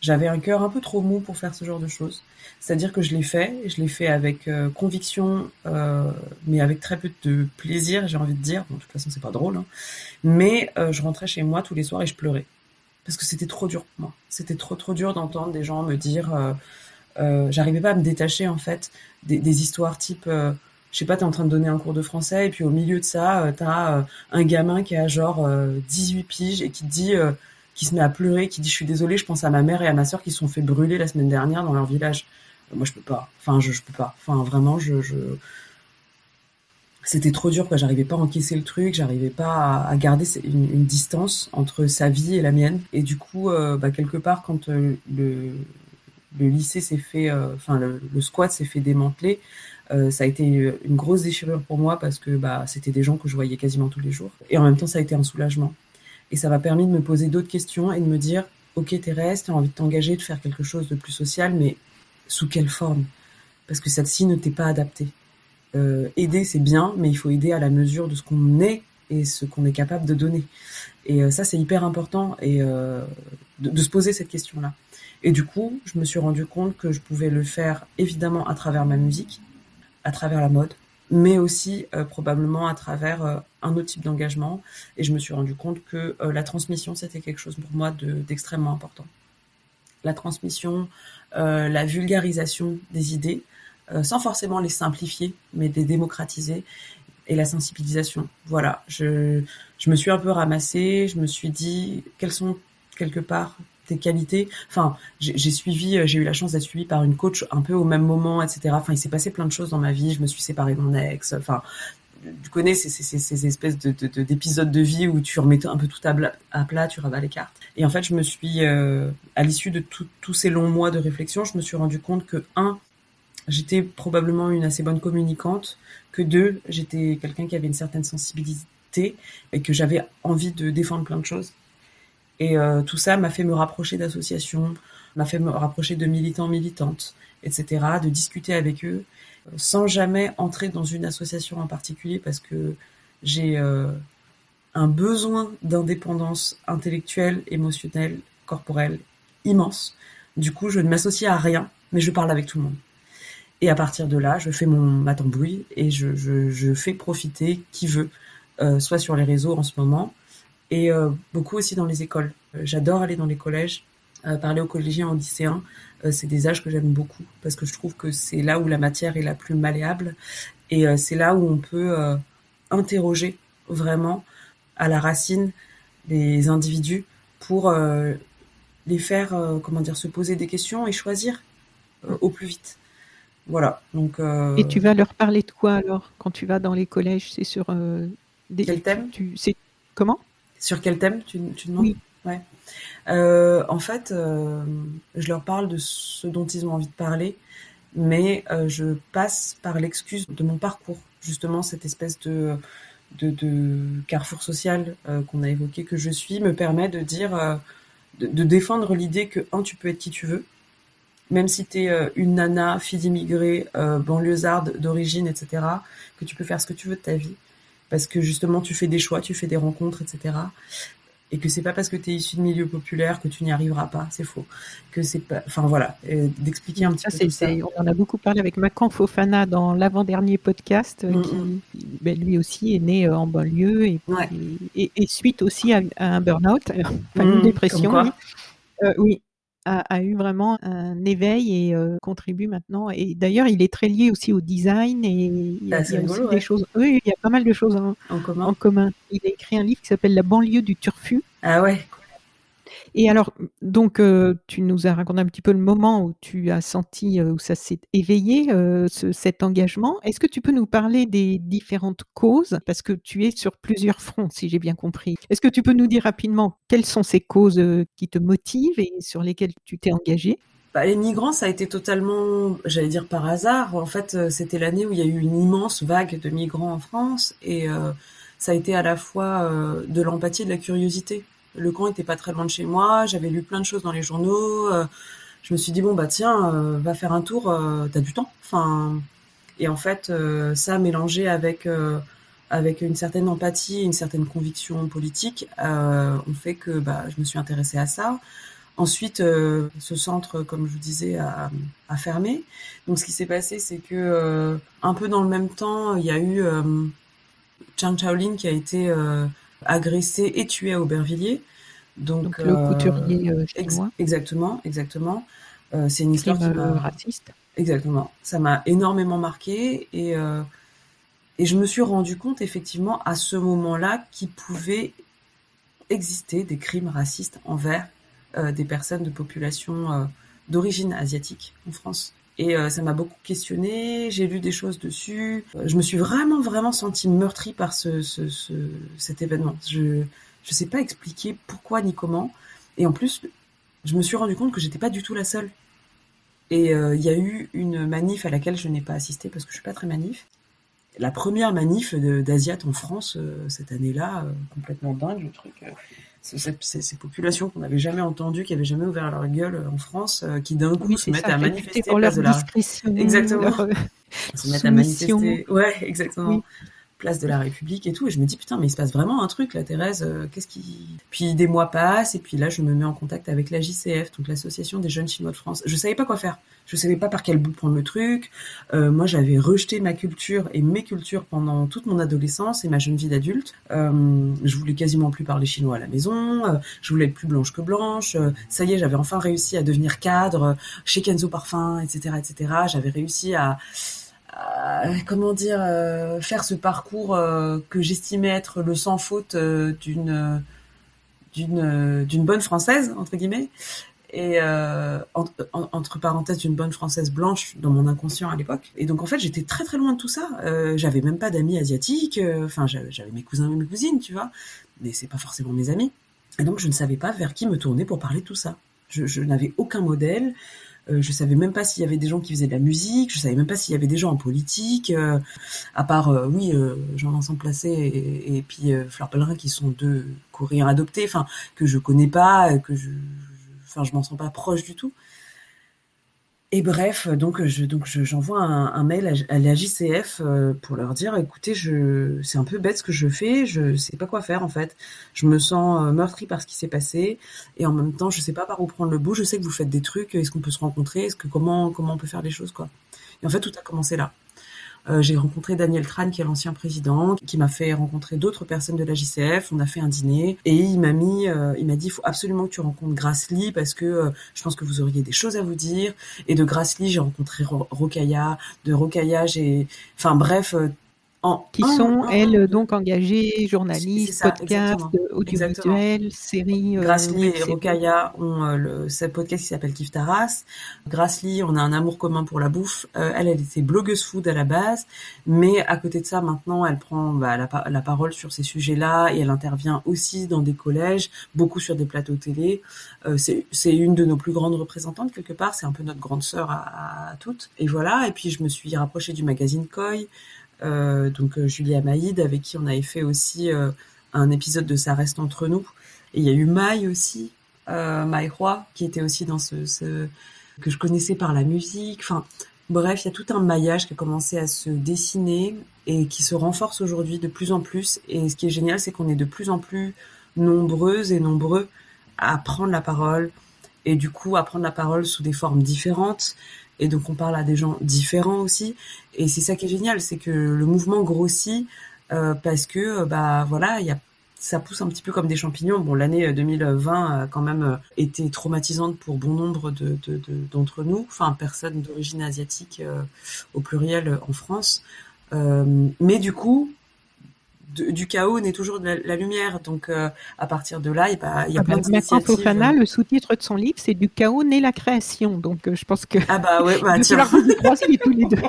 j'avais un cœur un peu trop mou pour faire ce genre de choses. C'est-à-dire que je l'ai fait, et je l'ai fait avec euh, conviction, euh, mais avec très peu de plaisir, j'ai envie de dire. Bon, de toute façon, c'est pas drôle, hein. mais euh, je rentrais chez moi tous les soirs et je pleurais parce que c'était trop dur pour moi. C'était trop trop dur d'entendre des gens me dire, euh, euh, j'arrivais pas à me détacher en fait des, des histoires type, euh, je sais pas, t'es en train de donner un cours de français et puis au milieu de ça, euh, t'as euh, un gamin qui a genre euh, 18 piges et qui dit, euh, qui se met à pleurer, qui dit je suis désolé, je pense à ma mère et à ma sœur qui se sont fait brûler la semaine dernière dans leur village. Euh, Moi je peux pas. Enfin je, je peux pas. Enfin vraiment je, je... c'était trop dur quoi. J'arrivais pas à encaisser le truc, j'arrivais pas à, garder une, distance entre sa vie et la mienne. Et du coup euh, bah, quelque part quand euh, le lycée s'est fait, euh, enfin le, squat s'est fait démanteler. Ça a été une grosse déchirure pour moi parce que bah, c'était des gens que je voyais quasiment tous les jours. Et en même temps, ça a été un soulagement. Et ça m'a permis de me poser d'autres questions et de me dire, ok Thérèse, tu as envie de t'engager, de faire quelque chose de plus social, mais sous quelle forme? Parce que celle-ci ne t'est pas adaptée. Aider c'est bien, mais il faut aider à la mesure de ce qu'on est et ce qu'on est capable de donner. Et ça c'est hyper important et de, se poser cette question-là. Et du coup, je me suis rendu compte que je pouvais le faire évidemment à travers ma musique, à travers la mode, mais aussi euh, probablement à travers euh, un autre type d'engagement. Et je me suis rendu compte que euh, la transmission, c'était quelque chose pour moi d'extrêmement important. La transmission, la vulgarisation des idées, sans forcément les simplifier, mais les démocratiser, et la sensibilisation. Voilà, je, je me suis un peu ramassée, je me suis dit quelles sont quelque part tes qualités. Enfin, j'ai suivi, euh, j'ai eu la chance d'être suivie par une coach un peu au même moment, etc. Enfin, il s'est passé plein de choses dans ma vie. Je me suis séparée de mon ex. Enfin, tu connais ces, ces, ces espèces de, d'épisodes de, vie où tu remets un peu tout à, plat, tu rabats les cartes. Et en fait, je me suis, euh, à l'issue de tous ces longs mois de réflexion, je me suis rendu compte que un, j'étais probablement une assez bonne communicante, que deux, j'étais quelqu'un qui avait une certaine sensibilité et que j'avais envie de défendre plein de choses et euh, tout ça m'a fait me rapprocher d'associations, m'a fait me rapprocher de militants, militantes, etc., de discuter avec eux, sans jamais entrer dans une association en particulier parce que j'ai euh, un besoin d'indépendance intellectuelle, émotionnelle, corporelle immense. Du coup, je ne m'associe à rien, mais je parle avec tout le monde. Et à partir de là, je fais mon ma tambouille et je, je, je fais profiter qui veut, euh, soit sur les réseaux en ce moment, et euh, beaucoup aussi dans les écoles. Euh, j'adore aller dans les collèges, euh, parler aux collégiens, aux lycéens. c'est des âges que j'aime beaucoup parce que je trouve que c'est là où la matière est la plus malléable et c'est là où on peut interroger vraiment à la racine les individus pour les faire, comment dire, se poser des questions et choisir au plus vite. Voilà. Donc. Et tu vas leur parler de quoi alors quand tu vas dans les collèges? C'est sur des. Quel thème? tu, Comment? Sur quel thème tu, tu demandes? Oui. Ouais. Euh, en fait, euh, je leur parle de ce dont ils ont envie de parler, mais euh, je passe par l'excuse de mon parcours, justement cette espèce de, de, de carrefour social qu'on a évoqué que je suis me permet de dire, de, de, défendre l'idée que un, tu peux être qui tu veux, même si tu es une nana, fille d'immigrés, banlieusarde d'origine, etc., que tu peux faire ce que tu veux de ta vie parce que justement tu fais des choix, tu fais des rencontres, etc. Et que c'est pas parce que tu es issu de milieu populaire que tu n'y arriveras pas, c'est faux. Que c'est pas, enfin voilà, d'expliquer un petit peu ça. On en a beaucoup parlé avec Macron Fofana dans l'avant-dernier podcast, euh, qui ben, lui aussi est né euh, en banlieue et, et, suite aussi à, un burn-out, enfin une dépression. Euh, oui, a, eu vraiment un éveil et euh, contribue maintenant. Et d'ailleurs, il est très lié aussi au design et il y a, ah, aussi des choses. Oui, il y a pas mal de choses en, en, commun. Il a écrit un livre qui s'appelle La banlieue du turfu. Ah ouais, et alors, donc, euh, tu nous as raconté un petit peu le moment où tu as senti, euh, où ça s'est éveillé, euh, cet engagement. Est-ce que tu peux nous parler des différentes causes? Parce que tu es sur plusieurs fronts, si j'ai bien compris. Est-ce que tu peux nous dire rapidement quelles sont ces causes qui te motivent et sur lesquelles tu t'es engagé bah, les migrants, ça a été totalement, j'allais dire par hasard. En fait, c'était l'année où il y a eu une immense vague de migrants en France et ça a été à la fois de l'empathie et de la curiosité le camp était pas très loin de chez moi, j'avais lu plein de choses dans les journaux. Euh, je me suis dit bon bah tiens, euh, va faire un tour, euh, t'as du temps. Enfin, et en fait, ça mélangé avec avec une certaine empathie, une certaine conviction politique, on fait que bah je me suis intéressée à ça. Ensuite, ce centre, comme je vous disais, a, fermé. Donc, ce qui s'est passé, c'est que un peu dans le même temps, il y a eu Chang Chaolin qui a été agressé et tué à Aubervilliers. Donc, le euh, couturier euh, Exactement, exactement. Euh, c'est une histoire qui raciste. Exactement. Ça m'a énormément marqué et et je me suis rendu compte effectivement à ce moment-là qu'il pouvait exister des crimes racistes envers des personnes de population d'origine asiatique en France. Et ça m'a beaucoup questionné, j'ai lu des choses dessus. je me suis vraiment, vraiment sentie meurtrie par ce, ce, ce cet événement. Je, je sais pas expliquer pourquoi ni comment. Et en plus, je me suis rendu compte que j'étais pas du tout la seule. Et euh, il y a eu une manif à laquelle je n'ai pas assisté parce que je suis pas très manif. La première manif d'Asiat en France cette année-là, complètement dingue le truc ces, populations qu'on n'avait jamais entendues, qui n'avaient jamais ouvert leur gueule en France, qui d'un coup se mettent à manifester pour leur de la... Exactement. Leur... se mettent à manifester. Ouais, exactement place de la République et tout. Et je me dis, putain, mais il se passe vraiment un truc là, Thérèse. Euh, qu'est-ce qui. Puis des mois passent, et puis là, je me mets en contact avec la JCF, donc l'Association des jeunes chinois de France. Je savais pas quoi faire. Je savais pas par quel bout prendre le truc. Euh, moi, j'avais rejeté ma culture et mes cultures pendant toute mon adolescence et ma jeune vie d'adulte. Euh, je voulais quasiment plus parler chinois à la maison. Euh, je voulais être plus blanche que blanche. ça y est, j'avais enfin réussi à devenir cadre chez Kenzo Parfum, etc., etc. J'avais réussi à euh, comment dire, euh, faire ce parcours euh, que j'estimais être le sans faute d'une d'une d'une bonne française entre guillemets et entre parenthèses d'une bonne française blanche dans mon inconscient à l'époque. Et donc en fait j'étais très très loin de tout ça. j'avais même pas d'amis asiatiques. Enfin j'avais mes cousins et mes cousines, tu vois, mais c'est pas forcément mes amis. Et donc je ne savais pas vers qui me tourner pour parler de tout ça. Je, je n'avais aucun modèle. Euh, je savais même pas s'il y avait des gens qui faisaient de la musique. Je savais même pas s'il y avait des gens en politique. Euh, à part, euh, oui, Jean-Vincent Placé et, et puis Fleur Pellerin qui sont deux Coréens adoptés, enfin que je connais pas, que je, enfin je m'en sens pas proche du tout. Et bref, donc je donc j'envoie un, mail à, la JCF euh, pour leur dire écoutez, je c'est un peu bête ce que je fais, je sais pas quoi faire en fait. Je me sens euh, meurtri par ce qui s'est passé et en même temps, je sais pas par où prendre le bout. Je sais que vous faites des trucs, est-ce qu'on peut se rencontrer? Est-ce que comment comment on peut faire les choses quoi? Et en fait, tout a commencé là. Euh, j'ai rencontré Daniel Tran, qui est l'ancien président, qui m'a fait rencontrer d'autres personnes de la JCF. On a fait un dîner et il m'a mis, euh, il m'a dit, il faut absolument que tu rencontres Grassley parce que euh, je pense que vous auriez des choses à vous dire. Et de Grassley, j'ai rencontré Rokaya. De Rokaya, j'ai, enfin bref, qui sont, elles, donc engagées, journalistes, podcasts, audiovisuels, séries. Euh, Grassley et Rokaya ont euh, le, ce podcast qui s'appelle Kif Taras. Grassley, on a un amour commun pour la bouffe. Euh, elle, elle était blogueuse food à la base, mais à côté de ça, maintenant, elle prend bah, la, la, parole sur ces sujets-là et elle intervient aussi dans des collèges, beaucoup sur des plateaux télé. Euh, c'est une de nos plus grandes représentantes quelque part. C'est un peu notre grande sœur à, à, toutes. Et voilà. Et puis, je me suis rapprochée du magazine Koi. Euh, donc euh, Julia Maïd, avec qui on avait fait aussi euh, un épisode de Ça reste entre nous. Et il y a eu Maï aussi, euh, Maï Roy, qui était aussi dans ce, ce, que je connaissais par la musique. Enfin, bref, il y a tout un maillage qui a commencé à se dessiner et qui se renforce aujourd'hui de plus en plus. Et ce qui est génial, c'est qu'on est de plus en plus nombreuses et nombreux à prendre la parole et du coup à prendre la parole sous des formes différentes, et donc on parle à des gens différents aussi et c'est ça qui est génial c'est que le mouvement grossit euh, parce que euh, bah voilà il y a ça pousse un petit peu comme des champignons. Bon, l'année 2020 a quand même euh, été traumatisante pour bon nombre de, d'entre nous, enfin personnes d'origine asiatique au pluriel en France. mais du coup, du chaos naît toujours de la, lumière. Donc, euh, à partir de là, il y a, y a ah plein bah, d'initiatives. Fofana, le sous-titre de son livre, c'est Du chaos naît la création. Donc, euh, je pense que. Ah bah ouais, bah tiens. tous les deux.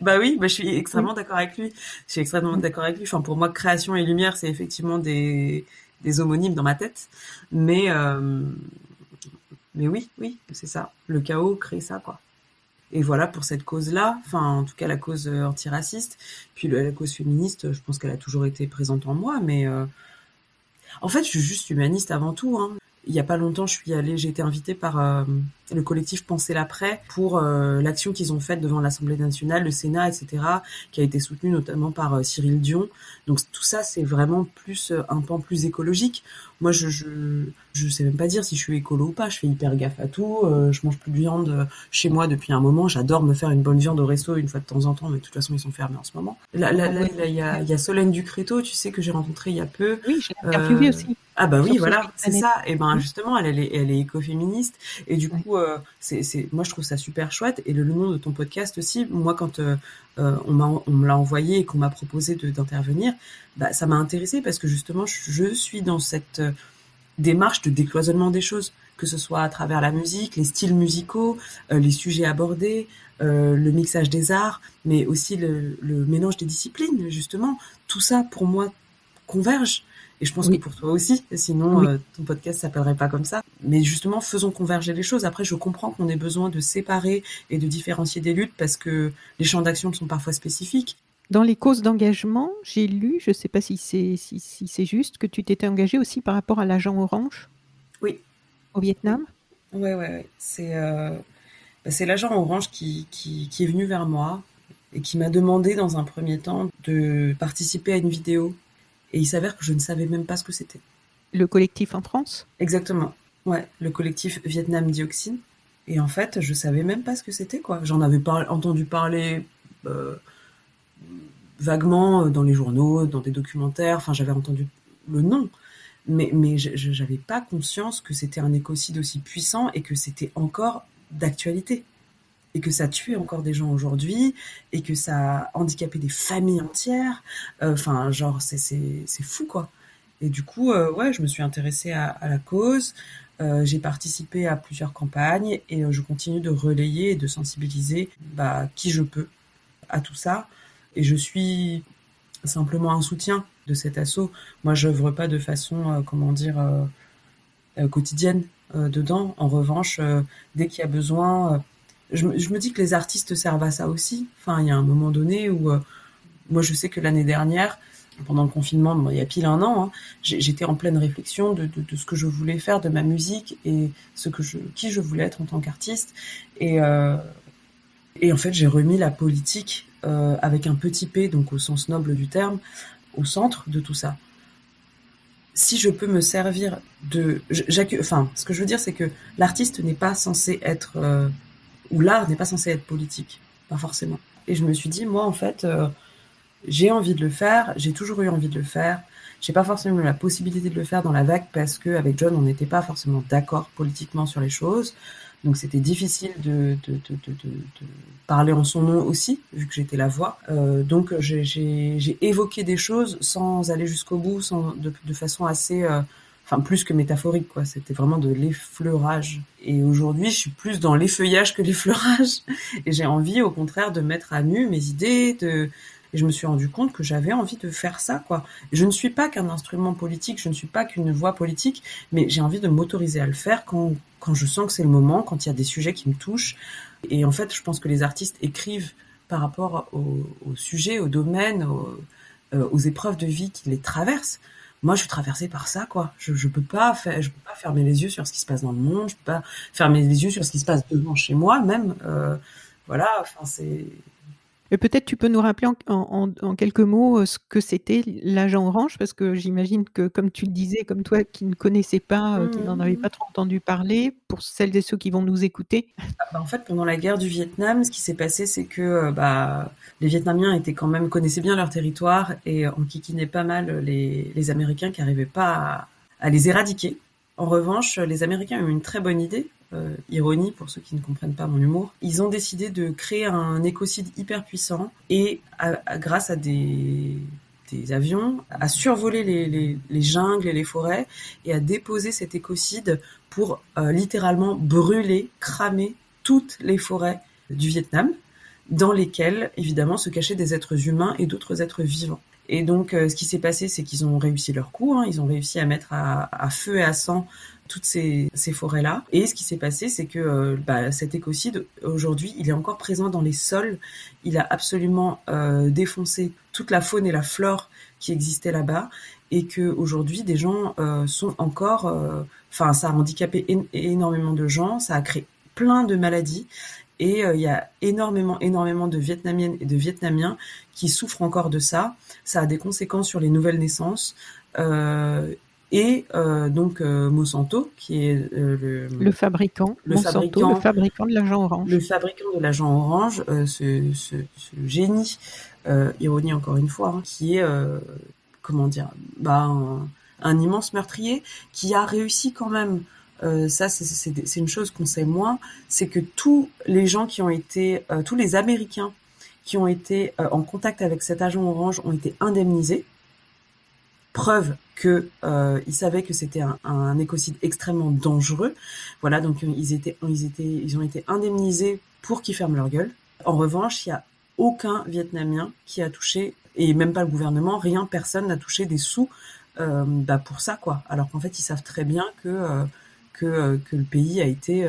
bah oui, bah, je suis extrêmement d'accord avec lui. Je suis extrêmement d'accord avec lui. Enfin, pour moi, création et lumière, c'est effectivement des, des homonymes dans ma tête. Mais, euh, mais oui, oui, c'est ça. Le chaos crée ça, quoi et voilà pour cette cause-là, enfin en tout cas la cause euh, antiraciste, puis la cause féministe, je pense qu'elle a toujours été présente en moi, mais euh, en fait je suis juste humaniste avant tout. Hein. Il y a pas longtemps, je suis allée, j'ai été invitée par euh, le collectif Penser l'après pour l'action qu'ils ont faite devant l'Assemblée nationale, le Sénat, etc., qui a été soutenue notamment par Cyril Dion. Donc tout ça, c'est vraiment plus un pan plus écologique. Moi, je, je, je sais même pas dire si je suis écolo ou pas. Je fais hyper gaffe à tout. Euh, je mange plus de viande euh, chez moi depuis un moment. J'adore me faire une bonne viande au resto une fois de temps en temps, mais de toute façon, ils sont fermés en ce moment. Là, là, là, il y a, y a Solène Ducréto, tu sais, que j'ai rencontré il y a peu. Oui, j'ai interviewé euh, aussi. Ah bah oui, voilà, c'est ça. Et ben justement, elle, elle est, elle est écoféministe. Et du coup, euh, c'est, c'est, moi, je trouve ça super chouette. Et le, nom de ton podcast aussi, moi, quand euh, on, m'a, on me l'a envoyé et qu'on m'a proposé de, d'intervenir, bah, ça m'a intéressé parce que justement, je, suis dans cette euh, démarche de décloisonnement des choses, que ce soit à travers la musique, les styles musicaux, euh, les sujets abordés, euh, le mixage des arts, mais aussi le, mélange des disciplines, justement. Tout ça, pour moi, converge. Et je pense que pour toi aussi, sinon ton podcast s'appellerait pas comme ça. Mais justement, faisons converger les choses. Après, je comprends qu'on ait besoin de séparer et de différencier des luttes parce que les champs d'action sont parfois spécifiques. Dans les causes d'engagement, j'ai lu, je ne sais pas si c'est si, c'est juste, que tu t'étais engagé aussi par rapport à l'agent orange. Oui. Au Vietnam. Ouais, ouais, ouais. C'est euh, bah, c'est l'agent orange qui, qui, qui, est venu vers moi et qui m'a demandé dans un premier temps de participer à une vidéo. Et il s'avère que je ne savais même pas ce que c'était. Le collectif en France? Exactement. Ouais, le collectif Vietnam Dioxine. Et en fait, je savais même pas ce que c'était, quoi. J'en avais entendu parler euh, vaguement euh, dans les journaux, dans des documentaires. Enfin, j'avais entendu le nom, mais mais je n'avais pas conscience que c'était un écocide aussi puissant et que c'était encore d'actualité et que ça tuait encore des gens aujourd'hui et que ça a handicapé des familles entières. Euh, enfin, genre c'est c'est fou quoi. Et du coup, euh, ouais, je me suis intéressée à, la cause. Euh, j'ai participé à plusieurs campagnes et je continue de relayer et de sensibiliser bah, qui je peux à tout ça. Et je suis simplement un soutien de cet assaut. Moi, je n'œuvre pas de façon, euh, comment dire, euh, euh, quotidienne dedans. En revanche, dès qu'il y a besoin, je, me dis que les artistes servent à ça aussi. Enfin, il y a un moment donné où, moi, je sais que l'année dernière, pendant le confinement, il y a pile un an, hein, j'étais en pleine réflexion de, ce que je voulais faire de ma musique et qui je voulais être en tant qu'artiste. Et, et en fait, j'ai remis la politique euh, avec un petit p, donc au sens noble du terme, au centre de tout ça. Si je peux me servir de, enfin, ce que je veux dire, c'est que l'artiste n'est pas censé être, ou l'art n'est pas censé être politique, pas forcément. Et je me suis dit, moi, en fait, euh, j'ai envie de le faire, j'ai toujours eu envie de le faire. J'ai pas forcément eu la possibilité de le faire dans la vague parce que avec John, on n'était pas forcément d'accord politiquement sur les choses. Donc c'était difficile de, parler en son nom aussi, vu que j'étais la voix. Euh, donc j'ai évoqué des choses sans aller jusqu'au bout, sans, de, façon assez, euh, enfin plus que métaphorique quoi. C'était vraiment de l'effleurage. Et aujourd'hui, je suis plus dans l'effeuillage que l'effleurage. Et j'ai envie, au contraire, de mettre à nu mes idées, de et je me suis rendu compte que j'avais envie de faire ça, quoi. Je ne suis pas qu'un instrument politique, je ne suis pas qu'une voix politique, mais j'ai envie de m'autoriser à le faire quand, quand je sens que c'est le moment, quand il y a des sujets qui me touchent. Et en fait, je pense que les artistes écrivent par rapport au, au sujet, au domaine, euh, aux épreuves de vie qui les traversent moi je suis traversée par ça quoi. Je je peux pas faire je peux pas fermer les yeux sur ce qui se passe dans le monde. Je peux pas fermer les yeux sur ce qui se passe devant chez moi même euh, voilà enfin c'est et peut-être tu peux nous rappeler en, quelques mots euh, ce que c'était l'agent orange, parce que j'imagine que, comme tu le disais, comme toi qui ne connaissais pas, euh, qui n'en avait mmh. pas trop entendu parler, pour celles et ceux qui vont nous écouter. Ah, bah, en fait, pendant la guerre du Vietnam, ce qui s'est passé, c'est que euh, bah, les Vietnamiens étaient quand même connaissaient bien leur territoire et enquiquinaient pas mal les, les Américains qui n'arrivaient pas à, à les éradiquer. En revanche, les Américains ont une très bonne idée, euh, ironie pour ceux qui ne comprennent pas mon humour, ils ont décidé de créer un écocide hyper puissant et grâce à des, avions, à survoler les, jungles et les forêts et à déposer cet écocide pour euh, littéralement brûler, cramer toutes les forêts du Vietnam, dans lesquelles évidemment se cachaient des êtres humains et d'autres êtres vivants. Et donc, euh, ce qui s'est passé, c'est qu'ils ont réussi leur coup. Hein, ils ont réussi à mettre à, feu et à sang toutes ces, forêts-là. Et ce qui s'est passé, c'est que euh, bah, cet écocide, aujourd'hui, il est encore présent dans les sols. Il a absolument euh, défoncé toute la faune et la flore qui existait là-bas. Et que aujourd'hui, des gens sont encore... Enfin, ça a handicapé énormément de gens, ça a créé plein de maladies. Et il y a énormément, énormément de Vietnamiennes et de Vietnamiens qui souffrent encore de ça. Ça a des conséquences sur les nouvelles naissances. Euh, et euh, donc euh, Monsanto qui est euh, le, le, fabricant le fabricant le fabricant de l'agent orange le fabricant de l'agent orange euh, ce, ce, ce, génie euh, ironie encore une fois hein, qui est comment dire bah un, un, immense meurtrier qui a réussi quand même ça c'est une chose qu'on sait moins c'est que tous les gens qui ont été tous les Américains qui ont été en contact avec cet agent orange ont été indemnisés preuve que euh, ils savaient que c'était un, un, écocide extrêmement dangereux. Voilà, donc euh, ils étaient, ils étaient, ils ont été indemnisés pour qu'ils ferment leur gueule. En revanche, il y a aucun Vietnamien qui a touché, et même pas le gouvernement, rien, personne n'a touché des sous bah pour ça quoi. Alors qu'en fait ils savent très bien que que, que le pays a été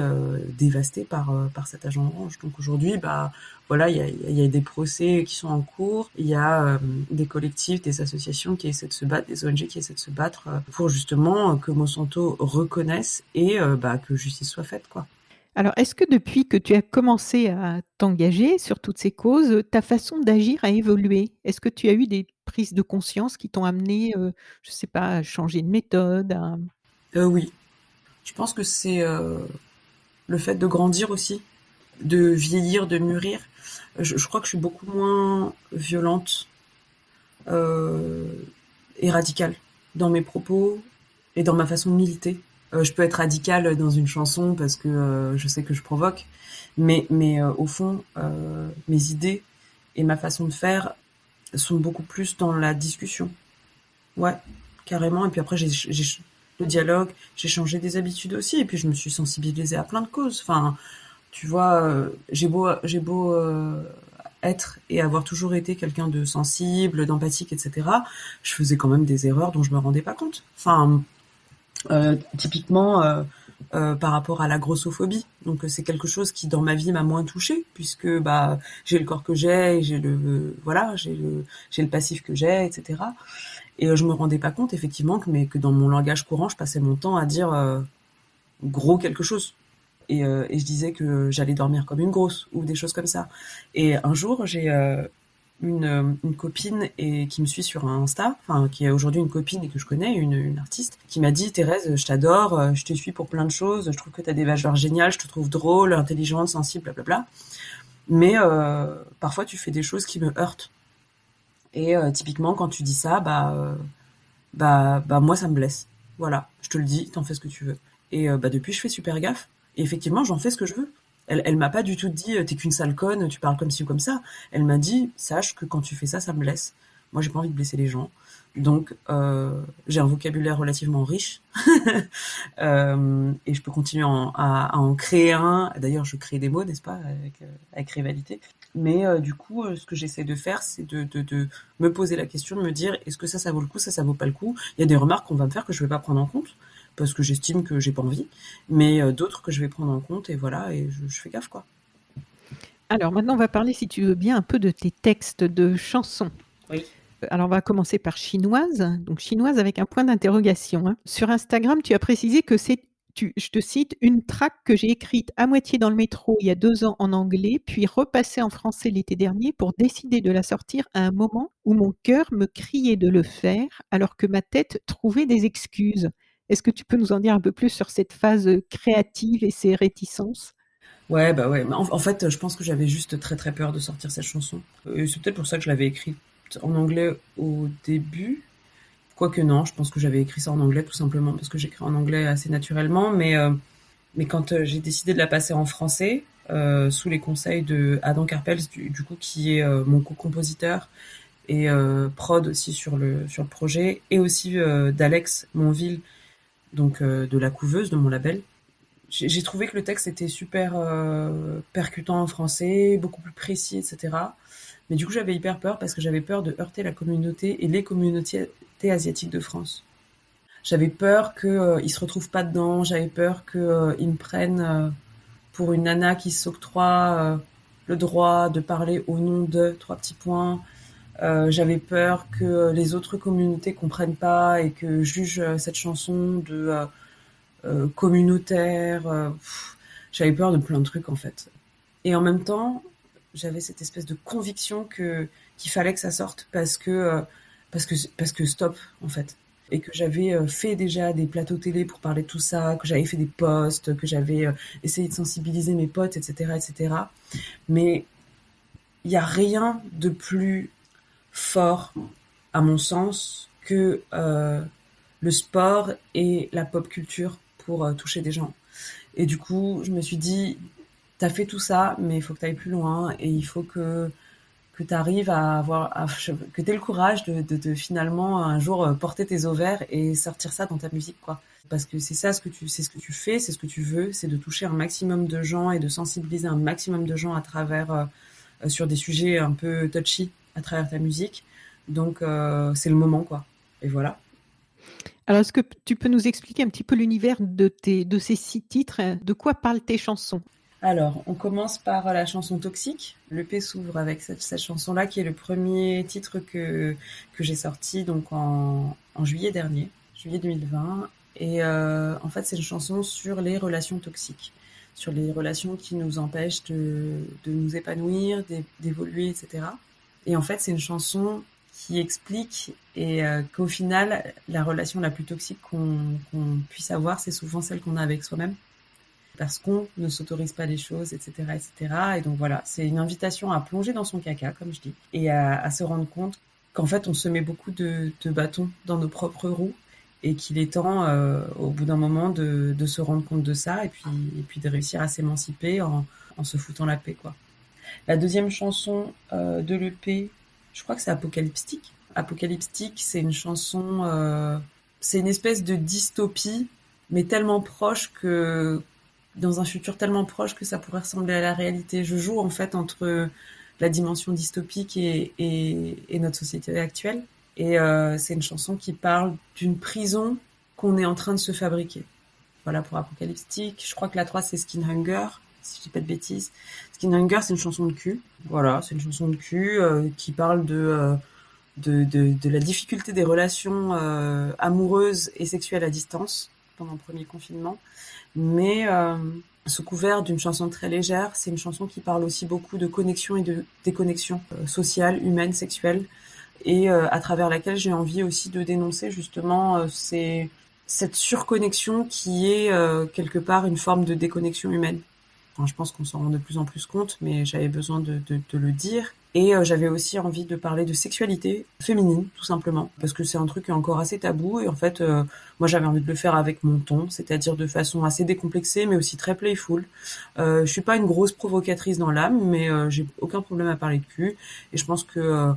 dévasté par par cet agent orange. Donc aujourd'hui bah voilà, il y a, y a, des procès qui sont en cours, il y a des collectifs, des associations qui essaient de se battre, des ONG qui essaient de se battre pour justement que Monsanto reconnaisse et bah, que justice soit faite, quoi. Alors, est-ce que depuis que tu as commencé à t'engager sur toutes ces causes, ta façon d'agir a évolué? Est-ce que tu as eu des prises de conscience qui t'ont amené, euh, je ne sais pas, à changer de méthode euh, Oui. Je pense que c'est euh, le fait de grandir aussi, de vieillir, de mûrir. Je, crois que je suis beaucoup moins violente et radicale dans mes propos et dans ma façon de militer. Euh, je peux être radicale dans une chanson parce que euh, je sais que je provoque, mais mais euh, au fond, mes idées et ma façon de faire sont beaucoup plus dans la discussion. Ouais, carrément. Et puis après, j'ai le dialogue, j'ai changé des habitudes aussi, et puis je me suis sensibilisée à plein de causes. Enfin, tu vois, j'ai beau j'ai beau être et avoir toujours été quelqu'un de sensible, d'empathique, etc. Je faisais quand même des erreurs dont je me rendais pas compte. Enfin, euh, typiquement euh, euh, par rapport à la grossophobie. Donc c'est quelque chose qui dans ma vie m'a moins touchée puisque bah j'ai le corps que j'ai, j'ai le voilà, j'ai le j'ai le passif que j'ai, etc. Et je me rendais pas compte effectivement que mais que dans mon langage courant, je passais mon temps à dire gros quelque chose. Et, et, je disais que j'allais dormir comme une grosse ou des choses comme ça. Et un jour, j'ai une, euh, une, copine et qui me suit sur Insta, enfin qui est aujourd'hui une copine et que je connais, une, une artiste, qui m'a dit Thérèse, je t'adore, euh, je te suis pour plein de choses, je trouve que tu as des valeurs géniales, je te trouve drôle, intelligente, sensible, blablabla. Mais euh, parfois tu fais des choses qui me heurtent. Et euh, typiquement quand tu dis ça, bah bah bah moi ça me blesse. Voilà, je te le dis, t'en fais ce que tu veux. Et bah depuis je fais super gaffe. Et effectivement j'en fais ce que je veux. Elle, elle m'a pas du tout dit euh, t'es qu'une sale conne, tu parles comme ci ou comme ça. Elle m'a dit sache que quand tu fais ça, ça me blesse. Moi, j'ai pas envie de blesser les gens. Donc, euh, j'ai un vocabulaire relativement riche euh, et je peux continuer à, en créer un. D'ailleurs, je crée des mots, n'est-ce pas, avec, avec rivalité. Mais du coup, ce que j'essaie de faire, c'est de, de, de, me poser la question, de me dire est-ce que ça, ça vaut le coup, ça, ça vaut pas le coup? Il y a des remarques qu'on va me faire que je vais pas prendre en compte parce que j'estime que j'ai pas envie, mais euh, d'autres que je vais prendre en compte et voilà, et je, fais gaffe quoi. Alors maintenant, on va parler, si tu veux bien, un peu de tes textes de chansons. Oui. Euh, alors, on va commencer par chinoise. Donc, chinoise avec un point d'interrogation. Hein. Sur Instagram, tu as précisé que c'est, je te cite, une track que j'ai écrite à moitié dans le métro il y a deux ans en anglais, puis repassée en français l'été dernier pour décider de la sortir à un moment où mon cœur me criait de le faire, alors que ma tête trouvait des excuses. Est-ce que tu peux nous en dire un peu plus sur cette phase créative et ses réticences? Ouais, bah ouais. En, fait, je pense que j'avais juste très très peur de sortir cette chanson. Euh, c'est peut-être pour ça que je l'avais écrite en anglais au début. Quoique non, je pense que j'avais écrit ça en anglais tout simplement parce que j'écris en anglais assez naturellement. Mais, euh, quand euh, j'ai décidé de la passer en français, sous les conseils de Adam Carpels, du, coup, qui est mon co-compositeur et prod aussi sur le, sur le projet, et aussi d'Alex Monville, donc euh, de la couveuse de mon label. J'ai trouvé que le texte était super euh, percutant en français, beaucoup plus précis, etc. Mais du coup, j'avais hyper peur parce que j'avais peur de heurter la communauté et les communautés asiatiques de France. J'avais peur qu'ils euh, se retrouvent pas dedans, j'avais peur qu'ils me prennent pour une nana qui s'octroie le droit de parler au nom de trois petits points, euh, j'avais peur que les autres communautés comprennent pas et que jugent euh, cette chanson de euh, communautaire. j'avais peur de plein de trucs en fait. Et en même temps, j'avais cette espèce de conviction que qu'il fallait que ça sorte parce que parce que parce que stop en fait et que j'avais fait déjà des plateaux télé pour parler de tout ça, que j'avais fait des posts, que j'avais essayé de sensibiliser mes potes, etc., etc. Mais il n'y a rien de plus fort, à mon sens, que euh, le sport et la pop culture pour euh, toucher des gens. Et du coup, je me suis dit, t'as fait tout ça, mais il faut que tu ailles plus loin et il faut que que tu arrives à avoir, que tu aies le courage de, de, finalement un jour euh, porter tes ovaires et sortir ça dans ta musique, quoi. Parce que c'est ça ce que tu, c'est ce que tu fais, c'est ce que tu veux, c'est de toucher un maximum de gens et de sensibiliser un maximum de gens à travers sur des sujets un peu touchy à travers ta musique. Donc euh, c'est le moment quoi. Et voilà. Alors, est-ce que tu peux nous expliquer un petit peu l'univers de, tes, de ces six titres? De quoi parlent tes chansons? Alors, on commence par la chanson Toxique. Le P s'ouvre avec cette, chanson-là, qui est le premier titre que, que j'ai sorti donc en, en, juillet dernier, juillet 2020. Et euh, en fait, c'est une chanson sur les relations toxiques, sur les relations qui nous empêchent de, de nous épanouir, d'évoluer, etc. Et en fait, c'est une chanson qui explique et euh, qu'au final, la relation la plus toxique qu'on puisse avoir, c'est souvent celle qu'on a avec soi-même parce qu'on ne s'autorise pas les choses, etc., etc. Et donc voilà, c'est une invitation à plonger dans son caca, comme je dis, et à, se rendre compte qu'en fait, on se met beaucoup de, bâtons dans nos propres roues et qu'il est temps, euh, au bout d'un moment, de, se rendre compte de ça et puis, et puis de réussir à s'émanciper en, se foutant la paix, quoi. La deuxième chanson euh, de l'EP, je crois que c'est Apocalyptique. Apocalyptique, c'est une chanson, euh, c'est une espèce de dystopie, mais tellement proche que dans un futur tellement proche que ça pourrait ressembler à la réalité. Je joue en fait entre la dimension dystopique et, et, notre société actuelle. Et euh, c'est une chanson qui parle d'une prison qu'on est en train de se fabriquer. Voilà pour Apocalyptique. Je crois que la 3 c'est Skin Hunger, si je dis pas de bêtises. Skin Hunger c'est une chanson de cul. Voilà, c'est une chanson de cul euh, qui parle de, euh, de, de, de, la difficulté des relations amoureuses et sexuelles à distance pendant premier confinement mais euh, sous couvert d'une chanson très légère, c'est une chanson qui parle aussi beaucoup de connexion et de déconnexion euh, sociale, humaine, sexuelle, et euh, à travers laquelle j'ai envie aussi de dénoncer justement cette surconnexion qui est quelque part une forme de déconnexion humaine. Enfin, je pense qu'on s'en rend de plus en plus compte, mais j'avais besoin de, le dire. Et euh, j'avais aussi envie de parler de sexualité féminine, tout simplement, parce que c'est un truc qui est encore assez tabou. Et en fait, euh, moi, j'avais envie de le faire avec mon ton, c'est-à-dire de façon assez décomplexée, mais aussi très playful. Euh, je suis pas une grosse provocatrice dans l'âme, mais euh, j'ai aucun problème à parler de cul. Et je pense que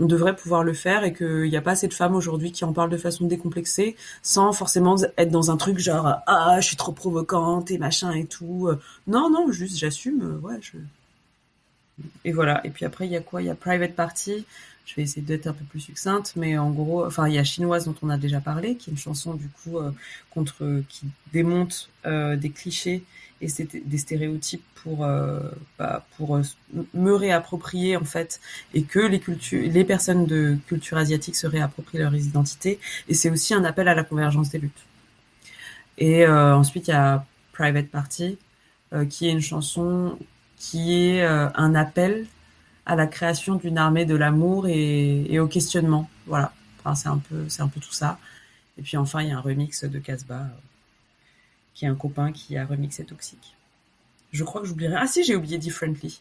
on devrait pouvoir le faire et qu'il n'y a pas assez de femmes aujourd'hui qui en parlent de façon décomplexée sans forcément être dans un truc genre ah je suis trop provocante et machin et tout. Non non juste j'assume ouais je et voilà. Et puis après, il y a quoi? Il y a Private Party. Je vais essayer d'être un peu plus succincte, mais en gros, enfin, il y a Chinoise dont on a déjà parlé, qui est une chanson du coup euh, contre qui démonte euh, des clichés et des stéréotypes pour euh, bah, pour me réapproprier en fait et que les les personnes de culture asiatique se réapproprient leur identité. Et c'est aussi un appel à la convergence des luttes. Et ensuite, il y a Private Party, qui est une chanson qui est euh, un appel à la création d'une armée de l'amour et, au questionnement. Voilà. Enfin, c'est un peu, c'est un peu tout ça. Et puis enfin, il y a un remix de Casbah, euh, qui est un copain qui a remixé Toxic. Je crois que j'oublierai. Ah si, j'ai oublié Differently.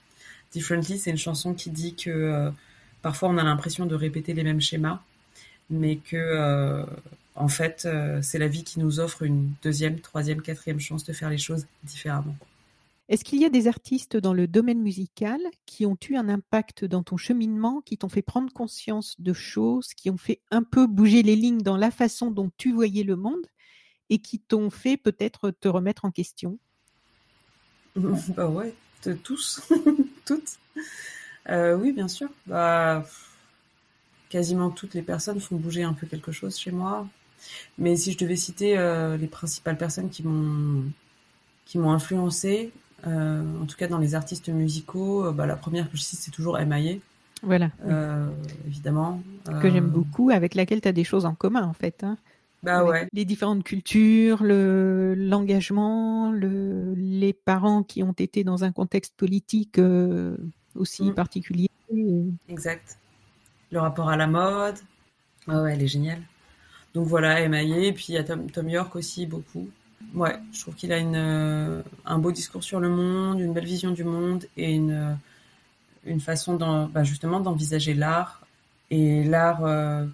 Differently, c'est une chanson qui dit que euh, parfois on a l'impression de répéter les mêmes schémas, mais que en fait, c'est la vie qui nous offre une deuxième, troisième, quatrième chance de faire les choses différemment. Est-ce qu'il y a des artistes dans le domaine musical qui ont eu un impact dans ton cheminement, qui t'ont fait prendre conscience de choses, qui ont fait un peu bouger les lignes dans la façon dont tu voyais le monde et qui t'ont fait peut-être te remettre en question? Bah ouais, tous, toutes. Euh, oui, bien sûr. Bah, quasiment toutes les personnes font bouger un peu quelque chose chez moi. Mais si je devais citer euh, les principales personnes qui m'ont qui m'ont influencé, en tout cas, dans les artistes musicaux, euh, bah, la première que je cite, c'est toujours M.I.A. Voilà. Euh, évidemment. Que j'aime beaucoup, avec laquelle tu as des choses en commun, en fait. Hein. Bah ouais. Les différentes cultures, le l'engagement, le, les parents qui ont été dans un contexte politique aussi mm. particulier. Exact. Le rapport à la mode. ouais, elle est géniale. Donc voilà, M.I.A. Et puis il y a Tom, Tom York aussi, beaucoup. Ouais, je trouve qu'il a une, euh, un beau discours sur le monde, une belle vision du monde et une, euh, une façon bah, justement d'envisager l'art et l'art euh,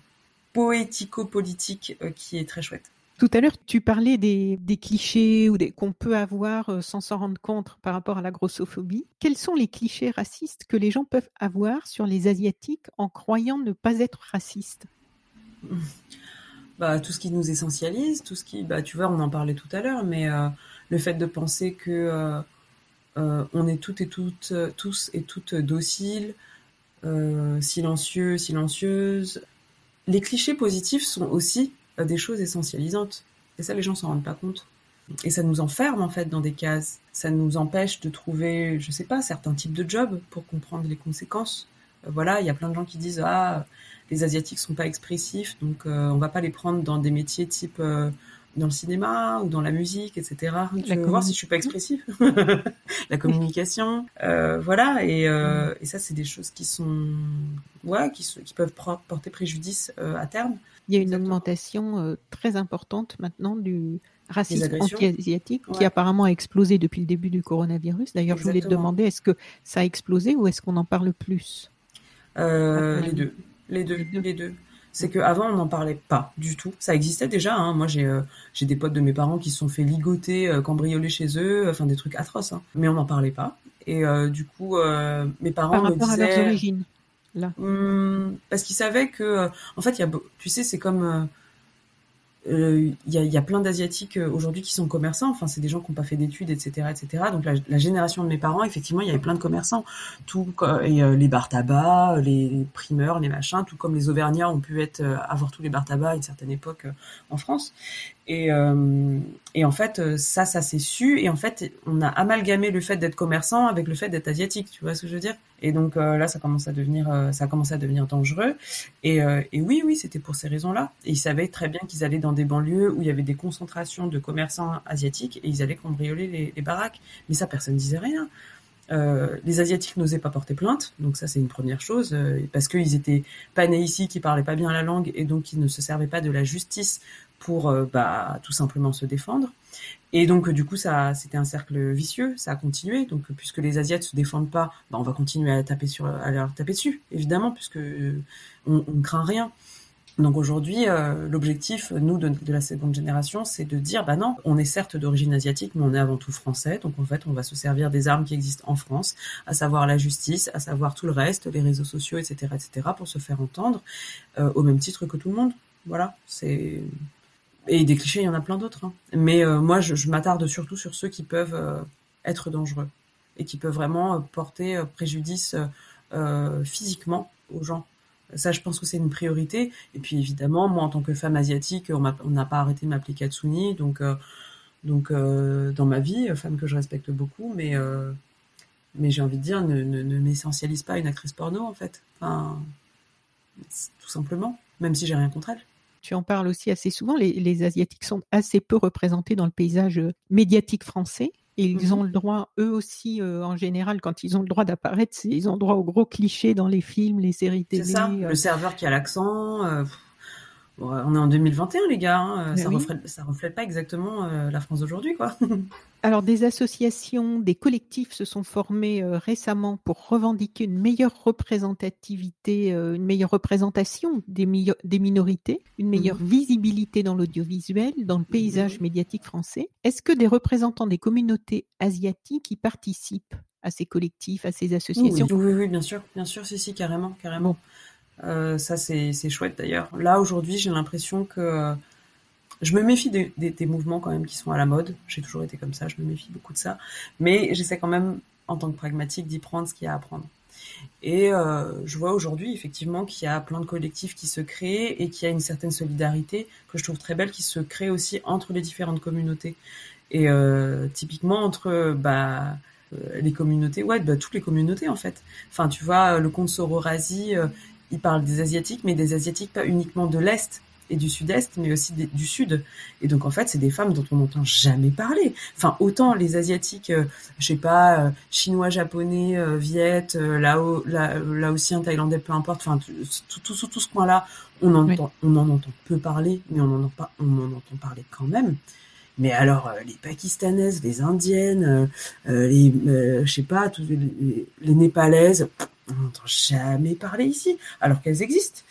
poético-politique qui est très chouette. Tout à l'heure, tu parlais des, des clichés ou des, qu'on peut avoir sans s'en rendre compte par rapport à la grossophobie. Quels sont les clichés racistes que les gens peuvent avoir sur les Asiatiques en croyant ne pas être racistes? bah, tout ce qui nous essentialise, tout ce qui, bah, tu vois, on en parlait tout à l'heure, mais euh, le fait de penser que euh, euh, on est toutes et toutes, tous et toutes dociles, silencieux, silencieuses. Les clichés positifs sont aussi des choses essentialisantes. Et ça, les gens s'en rendent pas compte. Et ça nous enferme en fait dans des cases. Ça nous empêche de trouver, je sais pas, certains types de jobs pour comprendre les conséquences. voilà, il y a plein de gens qui disent ah les asiatiques sont pas expressifs, donc on va pas les prendre dans des métiers type dans le cinéma ou dans la musique, etc. Je veux voir si je suis pas expressif. la communication, euh, voilà. Et, euh, et ça, c'est des choses qui sont, ouais, qui, qui peuvent porter préjudice euh, à terme. Il y a une augmentation euh, très importante maintenant du racisme anti-asiatique qui apparemment a explosé depuis le début du coronavirus. D'ailleurs, je voulais te demander, est-ce que ça a explosé ou est-ce qu'on en parle plus? Les deux. Les deux. Les deux c'est qu'avant on n'en parlait pas du tout. Ça existait déjà. Hein. Moi j'ai euh, j'ai des potes de mes parents qui se sont fait ligoter, euh, cambrioler chez eux, enfin des trucs atroces. Hein. Mais on n'en parlait pas. Et euh, du coup mes parents Par me rapport disaient. à leurs origines. Là. Hum, parce qu'ils savaient que, en fait, il y a, tu sais, c'est comme il euh, y, a, plein d'asiatiques euh, aujourd'hui qui sont commerçants. Enfin, c'est des gens qui n'ont pas fait d'études, etc., etc. Donc la, génération de mes parents, effectivement, il y avait plein de commerçants. Tout et euh, les bars tabac, les primeurs, les machins, tout comme les Auvergnats ont pu être avoir tous les bars tabac à une certaine époque en France. Et, en fait, ça, ça s'est su. Et en fait, on a amalgamé le fait d'être commerçant avec le fait d'être asiatique. Tu vois ce que je veux dire? Et donc là, ça commence à devenir, ça a commencé à devenir dangereux. Et, et oui, oui, c'était pour ces raisons-là. Et ils savaient très bien qu'ils allaient dans des banlieues où il y avait des concentrations de commerçants asiatiques et ils allaient cambrioler les, les baraques. Mais ça, personne disait rien. Euh, les Asiatiques n'osaient pas porter plainte, donc ça c'est une première chose, euh, parce qu'ils étaient pas nés ici, qui parlaient pas bien la langue, et donc ils ne se servaient pas de la justice pour euh, bah, tout simplement se défendre. Et donc du coup ça c'était un cercle vicieux, ça a continué. Donc puisque les Asiates se défendent pas, bah, on va continuer à taper sur, à leur taper dessus, évidemment, puisque on, on craint rien. Donc aujourd'hui, euh, l'objectif, nous, de, la seconde génération, c'est de dire, bah non, on est certes d'origine asiatique, mais on est avant tout français. Donc en fait, on va se servir des armes qui existent en France, à savoir la justice, à savoir tout le reste, les réseaux sociaux, etc., etc., pour se faire entendre, euh, au même titre que tout le monde. Voilà, c'est et des clichés, il y en a plein d'autres. Hein. Mais euh, moi, je, je m'attarde surtout sur ceux qui peuvent euh, être dangereux et qui peuvent vraiment euh, porter préjudice physiquement aux gens. Ça, je pense que c'est une priorité. Et puis évidemment, moi, en tant que femme asiatique, on n'a pas arrêté de m'appeler Katsuni, donc euh, donc euh, dans ma vie, femme que je respecte beaucoup, mais euh, mais j'ai envie de dire, ne, ne, ne m'essentialise pas une actrice porno en fait. Enfin, tout simplement, même si j'ai rien contre elle. Tu en parles aussi assez souvent. Les, les Asiatiques sont assez peu représentés dans le paysage médiatique français. Et ils ont le droit, eux aussi, euh, en général, quand ils ont le droit d'apparaître, ils ont le droit aux gros clichés dans les films, les séries télé. C'est ça, euh. le serveur qui a l'accent. On est en 2021, les gars. Hein, ça, oui. reflète, ça reflète pas exactement euh, la France d'aujourd'hui, quoi. Alors, des associations, des collectifs se sont formés euh, récemment pour revendiquer une meilleure représentativité, euh, une meilleure représentation des, mi des minorités, une meilleure mmh. visibilité dans l'audiovisuel, dans le paysage mmh. médiatique français. Est-ce que des représentants des communautés asiatiques y participent à ces collectifs, à ces associations? oui, oui, oui, bien sûr, bien sûr, si, si, carrément, carrément. Bon. Euh, ça, c'est chouette d'ailleurs. Là, aujourd'hui, j'ai l'impression que euh, je me méfie des, des, mouvements quand même qui sont à la mode. J'ai toujours été comme ça, je me méfie beaucoup de ça. Mais j'essaie quand même, en tant que pragmatique, d'y prendre ce qu'il y a à prendre. Et euh, je vois aujourd'hui effectivement qu'il y a plein de collectifs qui se créent et qu'il y a une certaine solidarité que je trouve très belle qui se crée aussi entre les différentes communautés. Et typiquement entre bah, les communautés, ouais, bah, toutes les communautés en fait. Enfin, tu vois, le compte Sororasi, il parle des asiatiques, mais des asiatiques pas uniquement de l'est et du sud-est, mais aussi des, du sud. Et donc en fait, c'est des femmes dont on n'entend jamais parler. Enfin, autant les asiatiques, euh, je sais pas, euh, chinois, japonais, euh, viet, lao, la, laotien, thaïlandais, peu importe. Enfin, tout, tout, tout, tout ce coin-là, on en entend, oui. on en entend peu parler, mais on en entend pas, on en entend parler quand même. Mais alors, euh, les pakistanaises, les indiennes, euh, les, euh, je sais pas, les, les népalaises, on n'entend jamais parler ici, alors qu'elles existent.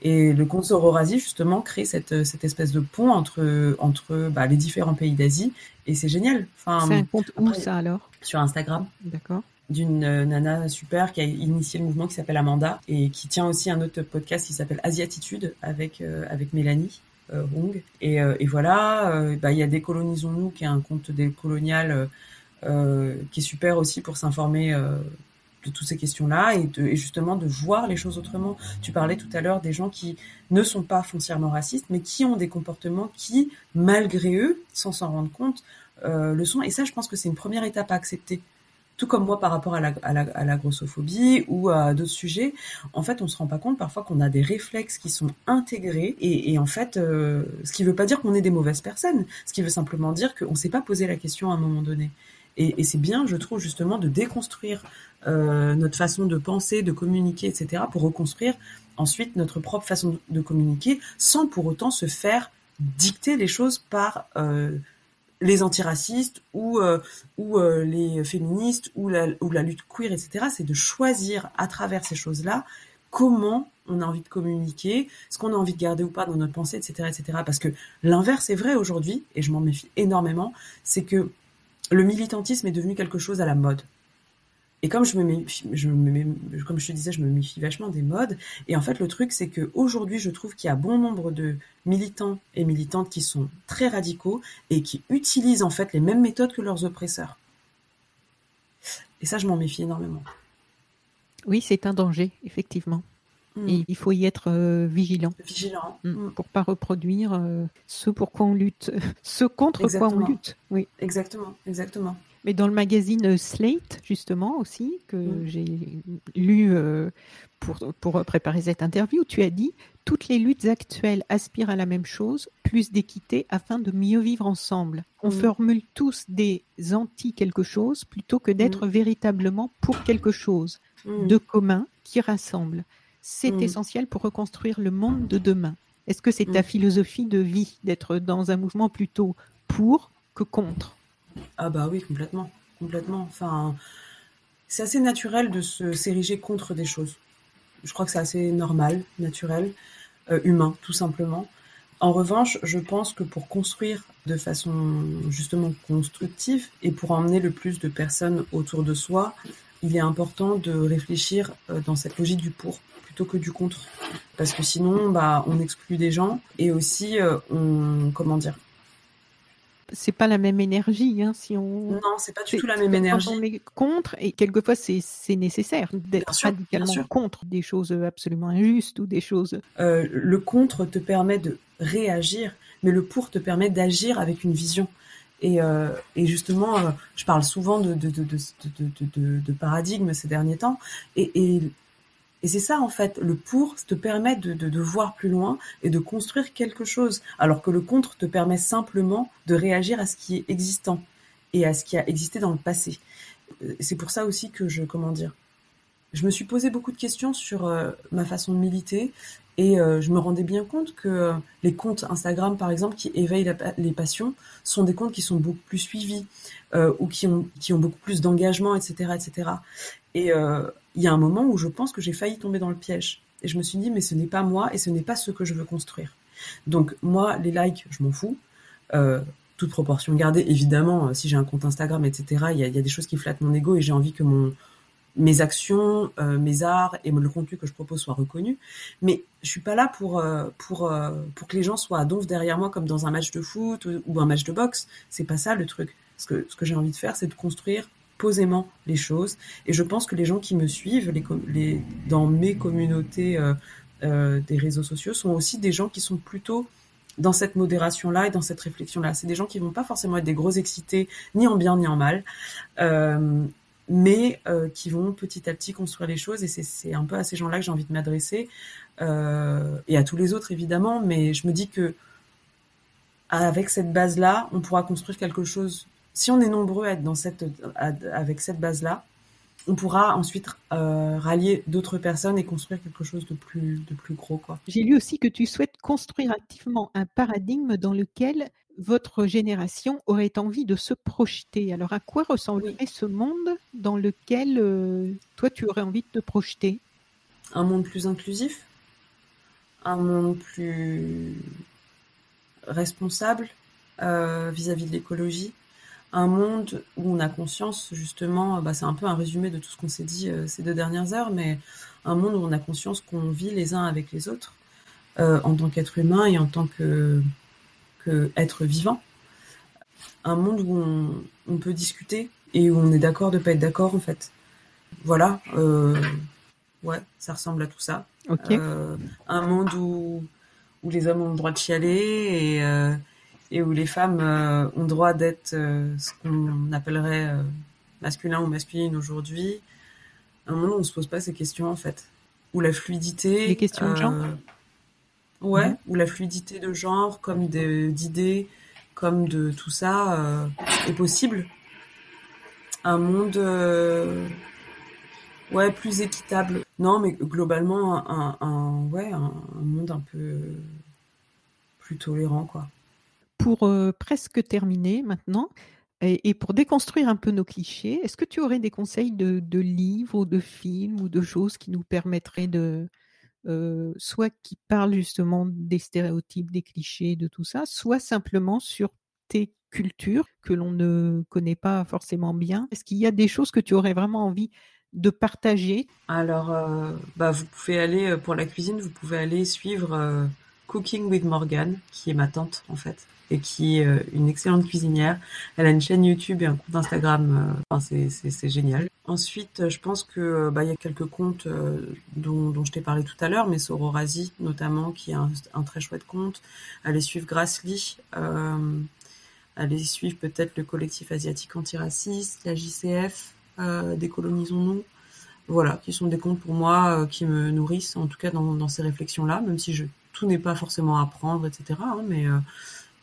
Et le compte Sororasi, justement, crée cette, cette espèce de pont entre, entre bah, les différents pays d'Asie. Et c'est génial. Enfin, c'est un compte après, où ça alors? Sur Instagram. D'accord. D'une nana super qui a initié le mouvement qui s'appelle Amanda et qui tient aussi un autre podcast qui s'appelle Asiatitude avec, euh, avec Mélanie. Euh, Hong. Et, euh, et voilà, euh, bah, il y a Décolonisons-nous qui est un compte décolonial qui est super aussi pour s'informer de toutes ces questions-là et, justement de voir les choses autrement. Tu parlais tout à l'heure des gens qui ne sont pas foncièrement racistes, mais qui ont des comportements qui, malgré eux, sans s'en rendre compte, euh, le sont. Et ça, je pense que c'est une première étape à accepter. Tout comme moi par rapport à la, grossophobie ou à d'autres sujets, en fait, on se rend pas compte parfois qu'on a des réflexes qui sont intégrés et, en fait, euh, ce qui veut pas dire qu'on est des mauvaises personnes, ce qui veut simplement dire qu'on s'est pas posé la question à un moment donné. Et, c'est bien, je trouve, justement, de déconstruire euh, notre façon de penser, de communiquer, etc., pour reconstruire ensuite notre propre façon de communiquer, sans pour autant se faire dicter les choses par euh, les antiracistes ou euh, ou les féministes ou la, ou la lutte queer, etc. C'est de choisir à travers ces choses-là comment on a envie de communiquer, ce qu'on a envie de garder ou pas dans notre pensée, etc., etc. Parce que l'inverse est vrai aujourd'hui, et je m'en méfie énormément, c'est que le militantisme est devenu quelque chose à la mode. Et comme je te disais, je me méfie vachement des modes. Et en fait, le truc, c'est que aujourd'hui, je trouve qu'il y a bon nombre de militants et militantes qui sont très radicaux et qui utilisent en fait les mêmes méthodes que leurs oppresseurs. Et ça, je m'en méfie énormément. Oui, c'est un danger, effectivement. Mm. Et il faut y être euh, vigilant. Vigilant. Mm. Mm. Pour pas reproduire euh, ce pour quoi on lutte, ce contre exactement. quoi on lutte. Oui. Exactement, exactement. Mais dans le magazine euh, Slate, justement, aussi, que mmh. j'ai lu euh, pour, pour préparer cette interview, tu as dit Toutes les luttes actuelles aspirent à la même chose, plus d'équité afin de mieux vivre ensemble. On mmh. formule tous des anti-quelque chose plutôt que d'être mmh. véritablement pour quelque chose de commun qui rassemble. C'est essentiel pour reconstruire le monde de demain. Est-ce que c'est ta philosophie de vie d'être dans un mouvement plutôt pour que contre? Ah bah oui, complètement, complètement. Enfin, c'est assez naturel de se s'ériger contre des choses. Je crois que c'est assez normal, naturel, euh, humain, tout simplement. En revanche, je pense que pour construire de façon justement constructive et pour emmener le plus de personnes autour de soi, il est important de réfléchir euh, dans cette logique du pour plutôt que du contre, parce que sinon, bah, on exclut des gens et aussi euh, on, comment dire, c'est pas la même énergie. Hein, si on... Non, c'est pas du tout la même énergie. on est contre, et quelquefois c'est nécessaire d'être radicalement contre des choses absolument injustes ou des choses. Euh, le contre te permet de réagir, mais le pour te permet d'agir avec une vision. Et, euh, et justement, euh, je parle souvent de, de, de, de, de paradigme ces derniers temps, et, et et c'est ça en fait, le pour te permet de, voir plus loin et de construire quelque chose, alors que le contre te permet simplement de réagir à ce qui est existant et à ce qui a existé dans le passé. Euh, c'est pour ça aussi que je, comment dire, je me suis posé beaucoup de questions sur euh, ma façon de militer et euh, je me rendais bien compte que euh, les comptes Instagram, par exemple, qui éveillent les passions, sont des comptes qui sont beaucoup plus suivis ou qui ont, beaucoup plus d'engagement, etc., etc. Et il y a un moment où je pense que j'ai failli tomber dans le piège. Et je me suis dit, mais ce n'est pas moi et ce n'est pas ce que je veux construire. Donc moi, les likes, je m'en fous. Euh, toute proportion gardée, évidemment, si j'ai un compte Instagram, etc., il y a, y a, des choses qui flattent mon ego et j'ai envie que mon, mes actions, euh, mes arts et le contenu que je propose soient reconnus. Mais je suis pas là pour euh, pour euh, pour que les gens soient à donf derrière moi comme dans un match de foot ou, un match de boxe. C'est pas ça le truc. Ce que ce que j'ai envie de faire, c'est de construire posément les choses. Et je pense que les gens qui me suivent, les, les dans mes communautés euh, euh, des réseaux sociaux, sont aussi des gens qui sont plutôt dans cette modération-là et dans cette réflexion-là. C'est des gens qui vont pas forcément être des gros excités, ni en bien ni en mal, euh, mais euh, qui vont petit à petit construire les choses. Et c'est un peu à ces gens-là que j'ai envie de m'adresser, euh, et à tous les autres évidemment. Mais je me dis que avec cette base-là, on pourra construire quelque chose. Si on est nombreux à être dans cette, avec cette base-là, on pourra ensuite euh, rallier d'autres personnes et construire quelque chose de plus, de plus gros. J'ai lu aussi que tu souhaites construire activement un paradigme dans lequel votre génération aurait envie de se projeter. Alors, à quoi ressemblerait oui. ce monde dans lequel euh, toi, tu aurais envie de te projeter? Un monde plus inclusif, un monde plus responsable euh, vis-à-vis -vis de l'écologie, un monde où on a conscience, justement, bah, c'est un peu un résumé de tout ce qu'on s'est dit euh, ces deux dernières heures, mais un monde où on a conscience qu'on vit les uns avec les autres en tant qu'être humain et en tant que, que être vivant. Un monde où on, on, peut discuter et où on est d'accord de pas être d'accord en fait. Voilà, ouais, ça ressemble à tout ça. un monde où, où les hommes ont le droit de chialer et, et où les femmes ont le droit d'être ce qu'on appellerait masculin ou masculine aujourd'hui. Un monde où on ne se pose pas ces questions en fait. Où la fluidité. Les questions de genre Ouais, où la fluidité de genre, comme d'idées, comme de tout ça, euh, est possible. Un monde, euh, ouais, plus équitable. Non, mais globalement, un, un ouais, un, monde un peu plus tolérant, quoi. Pour euh, presque terminer maintenant, et, pour déconstruire un peu nos clichés, est-ce que tu aurais des conseils de, de livres ou de films ou de choses qui nous permettraient de, euh, soit qui parle justement des stéréotypes, des clichés, de tout ça, soit simplement sur tes cultures que l'on ne connaît pas forcément bien. Est-ce qu'il y a des choses que tu aurais vraiment envie de partager? Alors, euh, bah, vous pouvez aller euh, pour la cuisine, vous pouvez aller suivre Cooking with Morgan, qui est ma tante en fait et qui est euh, une excellente cuisinière. Elle a une chaîne YouTube et un compte Instagram. Euh, enfin, c'est génial. Ensuite, je pense que bah, il y a quelques comptes euh, dont, dont, je t'ai parlé tout à l'heure, mais Sororasi notamment, qui est un, très chouette compte. Allez suivre Grassly. Euh, allez suivre peut-être le collectif asiatique antiraciste, la JCF, euh, Décolonisons-nous. Voilà, qui sont des comptes pour moi qui me nourrissent, en tout cas dans, dans ces réflexions-là, même si je, tout n'est pas forcément à apprendre, etc. Hein, mais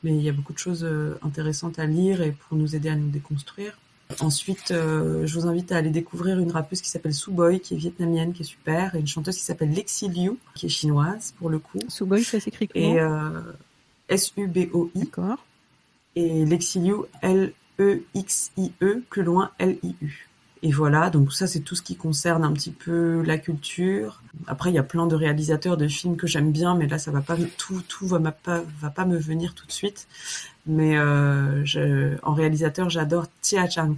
mais il y a beaucoup de choses euh, intéressantes à lire et pour nous aider à nous déconstruire. Ensuite, euh, je vous invite à aller découvrir une rappeuse qui s'appelle Suboy, qui est vietnamienne, qui est super, et une chanteuse qui s'appelle Lexi Liu, qui est chinoise pour le coup. Suboy, ça s'écrit comment? Et euh, S-U-B-O-I. D'accord. Et Lexi Liu, L-E-X-I-E, plus loin L-I-U. Et voilà, donc ça c'est tout ce qui concerne un petit peu la culture. Après il y a plein de réalisateurs de films que j'aime bien, mais là ça va pas tout tout va pas me venir tout de suite. Mais euh, en réalisateur j'adore Tia Chang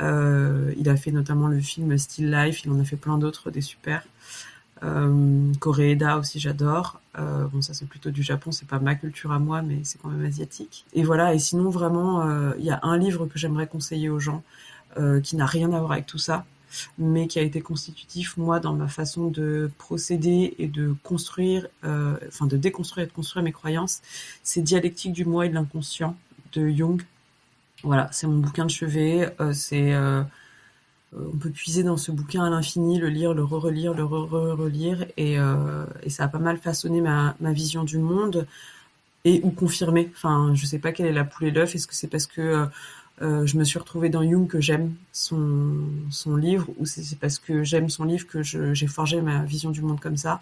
euh, il a fait notamment le film Still Life, il en a fait plein d'autres des super. Euh, Koreeda aussi j'adore. Euh, bon ça c'est plutôt du Japon, c'est pas ma culture à moi, mais c'est quand même asiatique. Et voilà. Et sinon vraiment, il y a un livre que j'aimerais conseiller aux gens. Euh, qui n'a rien à voir avec tout ça, mais qui a été constitutif, moi, dans ma façon de procéder et de construire, euh, enfin de déconstruire et de construire mes croyances, c'est Dialectique du moi et de l'inconscient de Jung. Voilà, c'est mon bouquin de chevet, euh, c'est... on peut puiser dans ce bouquin à l'infini, le lire, le re-relire, le re-relire, et, et, ça a pas mal façonné ma, vision du monde et ou confirmé. Enfin, je sais pas quelle est la poule et l'œuf. Est-ce que c'est parce que euh, je me suis retrouvée dans Jung que j'aime son, son livre, ou c'est parce que j'aime son livre que j'ai forgé ma vision du monde comme ça.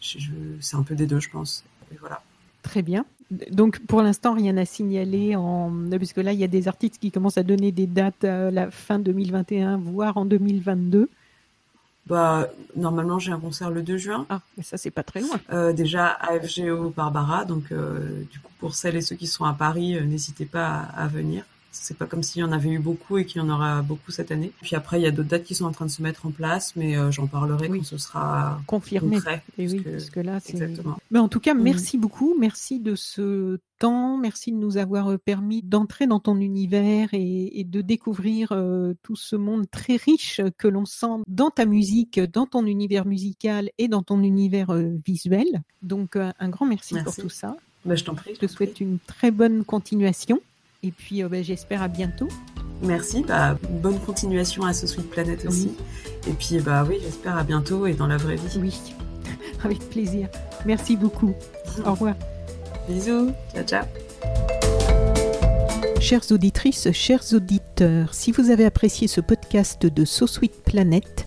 C'est un peu des deux, je pense. Et voilà. Très bien. Donc pour l'instant, rien à signaler, en... puisque là, il y a des articles qui commencent à donner des dates à la fin 2021, voire en 2022. Bah, normalement, j'ai un concert le 2 juin. Ah, mais ça, c'est pas très loin. Euh, déjà, AFGO Barbara. Donc, euh, du coup, pour celles et ceux qui sont à Paris, n'hésitez pas à venir. C'est pas comme s'il y en avait eu beaucoup et qu'il y en aura beaucoup cette année. Puis après, il y a d'autres dates qui sont en train de se mettre en place, mais euh, j'en parlerai quand ce sera confirmé. Concret, et oui, parce que là, c'est. Mais en tout cas, merci beaucoup, merci de ce temps, merci de nous avoir euh, permis d'entrer dans ton univers et, de découvrir euh, tout ce monde très riche que l'on sent dans ta musique, dans ton univers musical et dans ton univers visuel. Donc, un grand merci, pour tout ça. Bah, je t'en prie. Je te souhaite une très bonne continuation. Et puis, euh, bah, j'espère à bientôt. Merci, bah, bonne continuation à ce Sweet Planet aussi. Et puis, bah oui, j'espère à bientôt et dans la vraie vie. Oui, avec plaisir. Merci beaucoup. Au revoir. Bisous, ciao, ciao. Chères auditrices, chers auditeurs, si vous avez apprécié ce podcast de So Sweet Planet,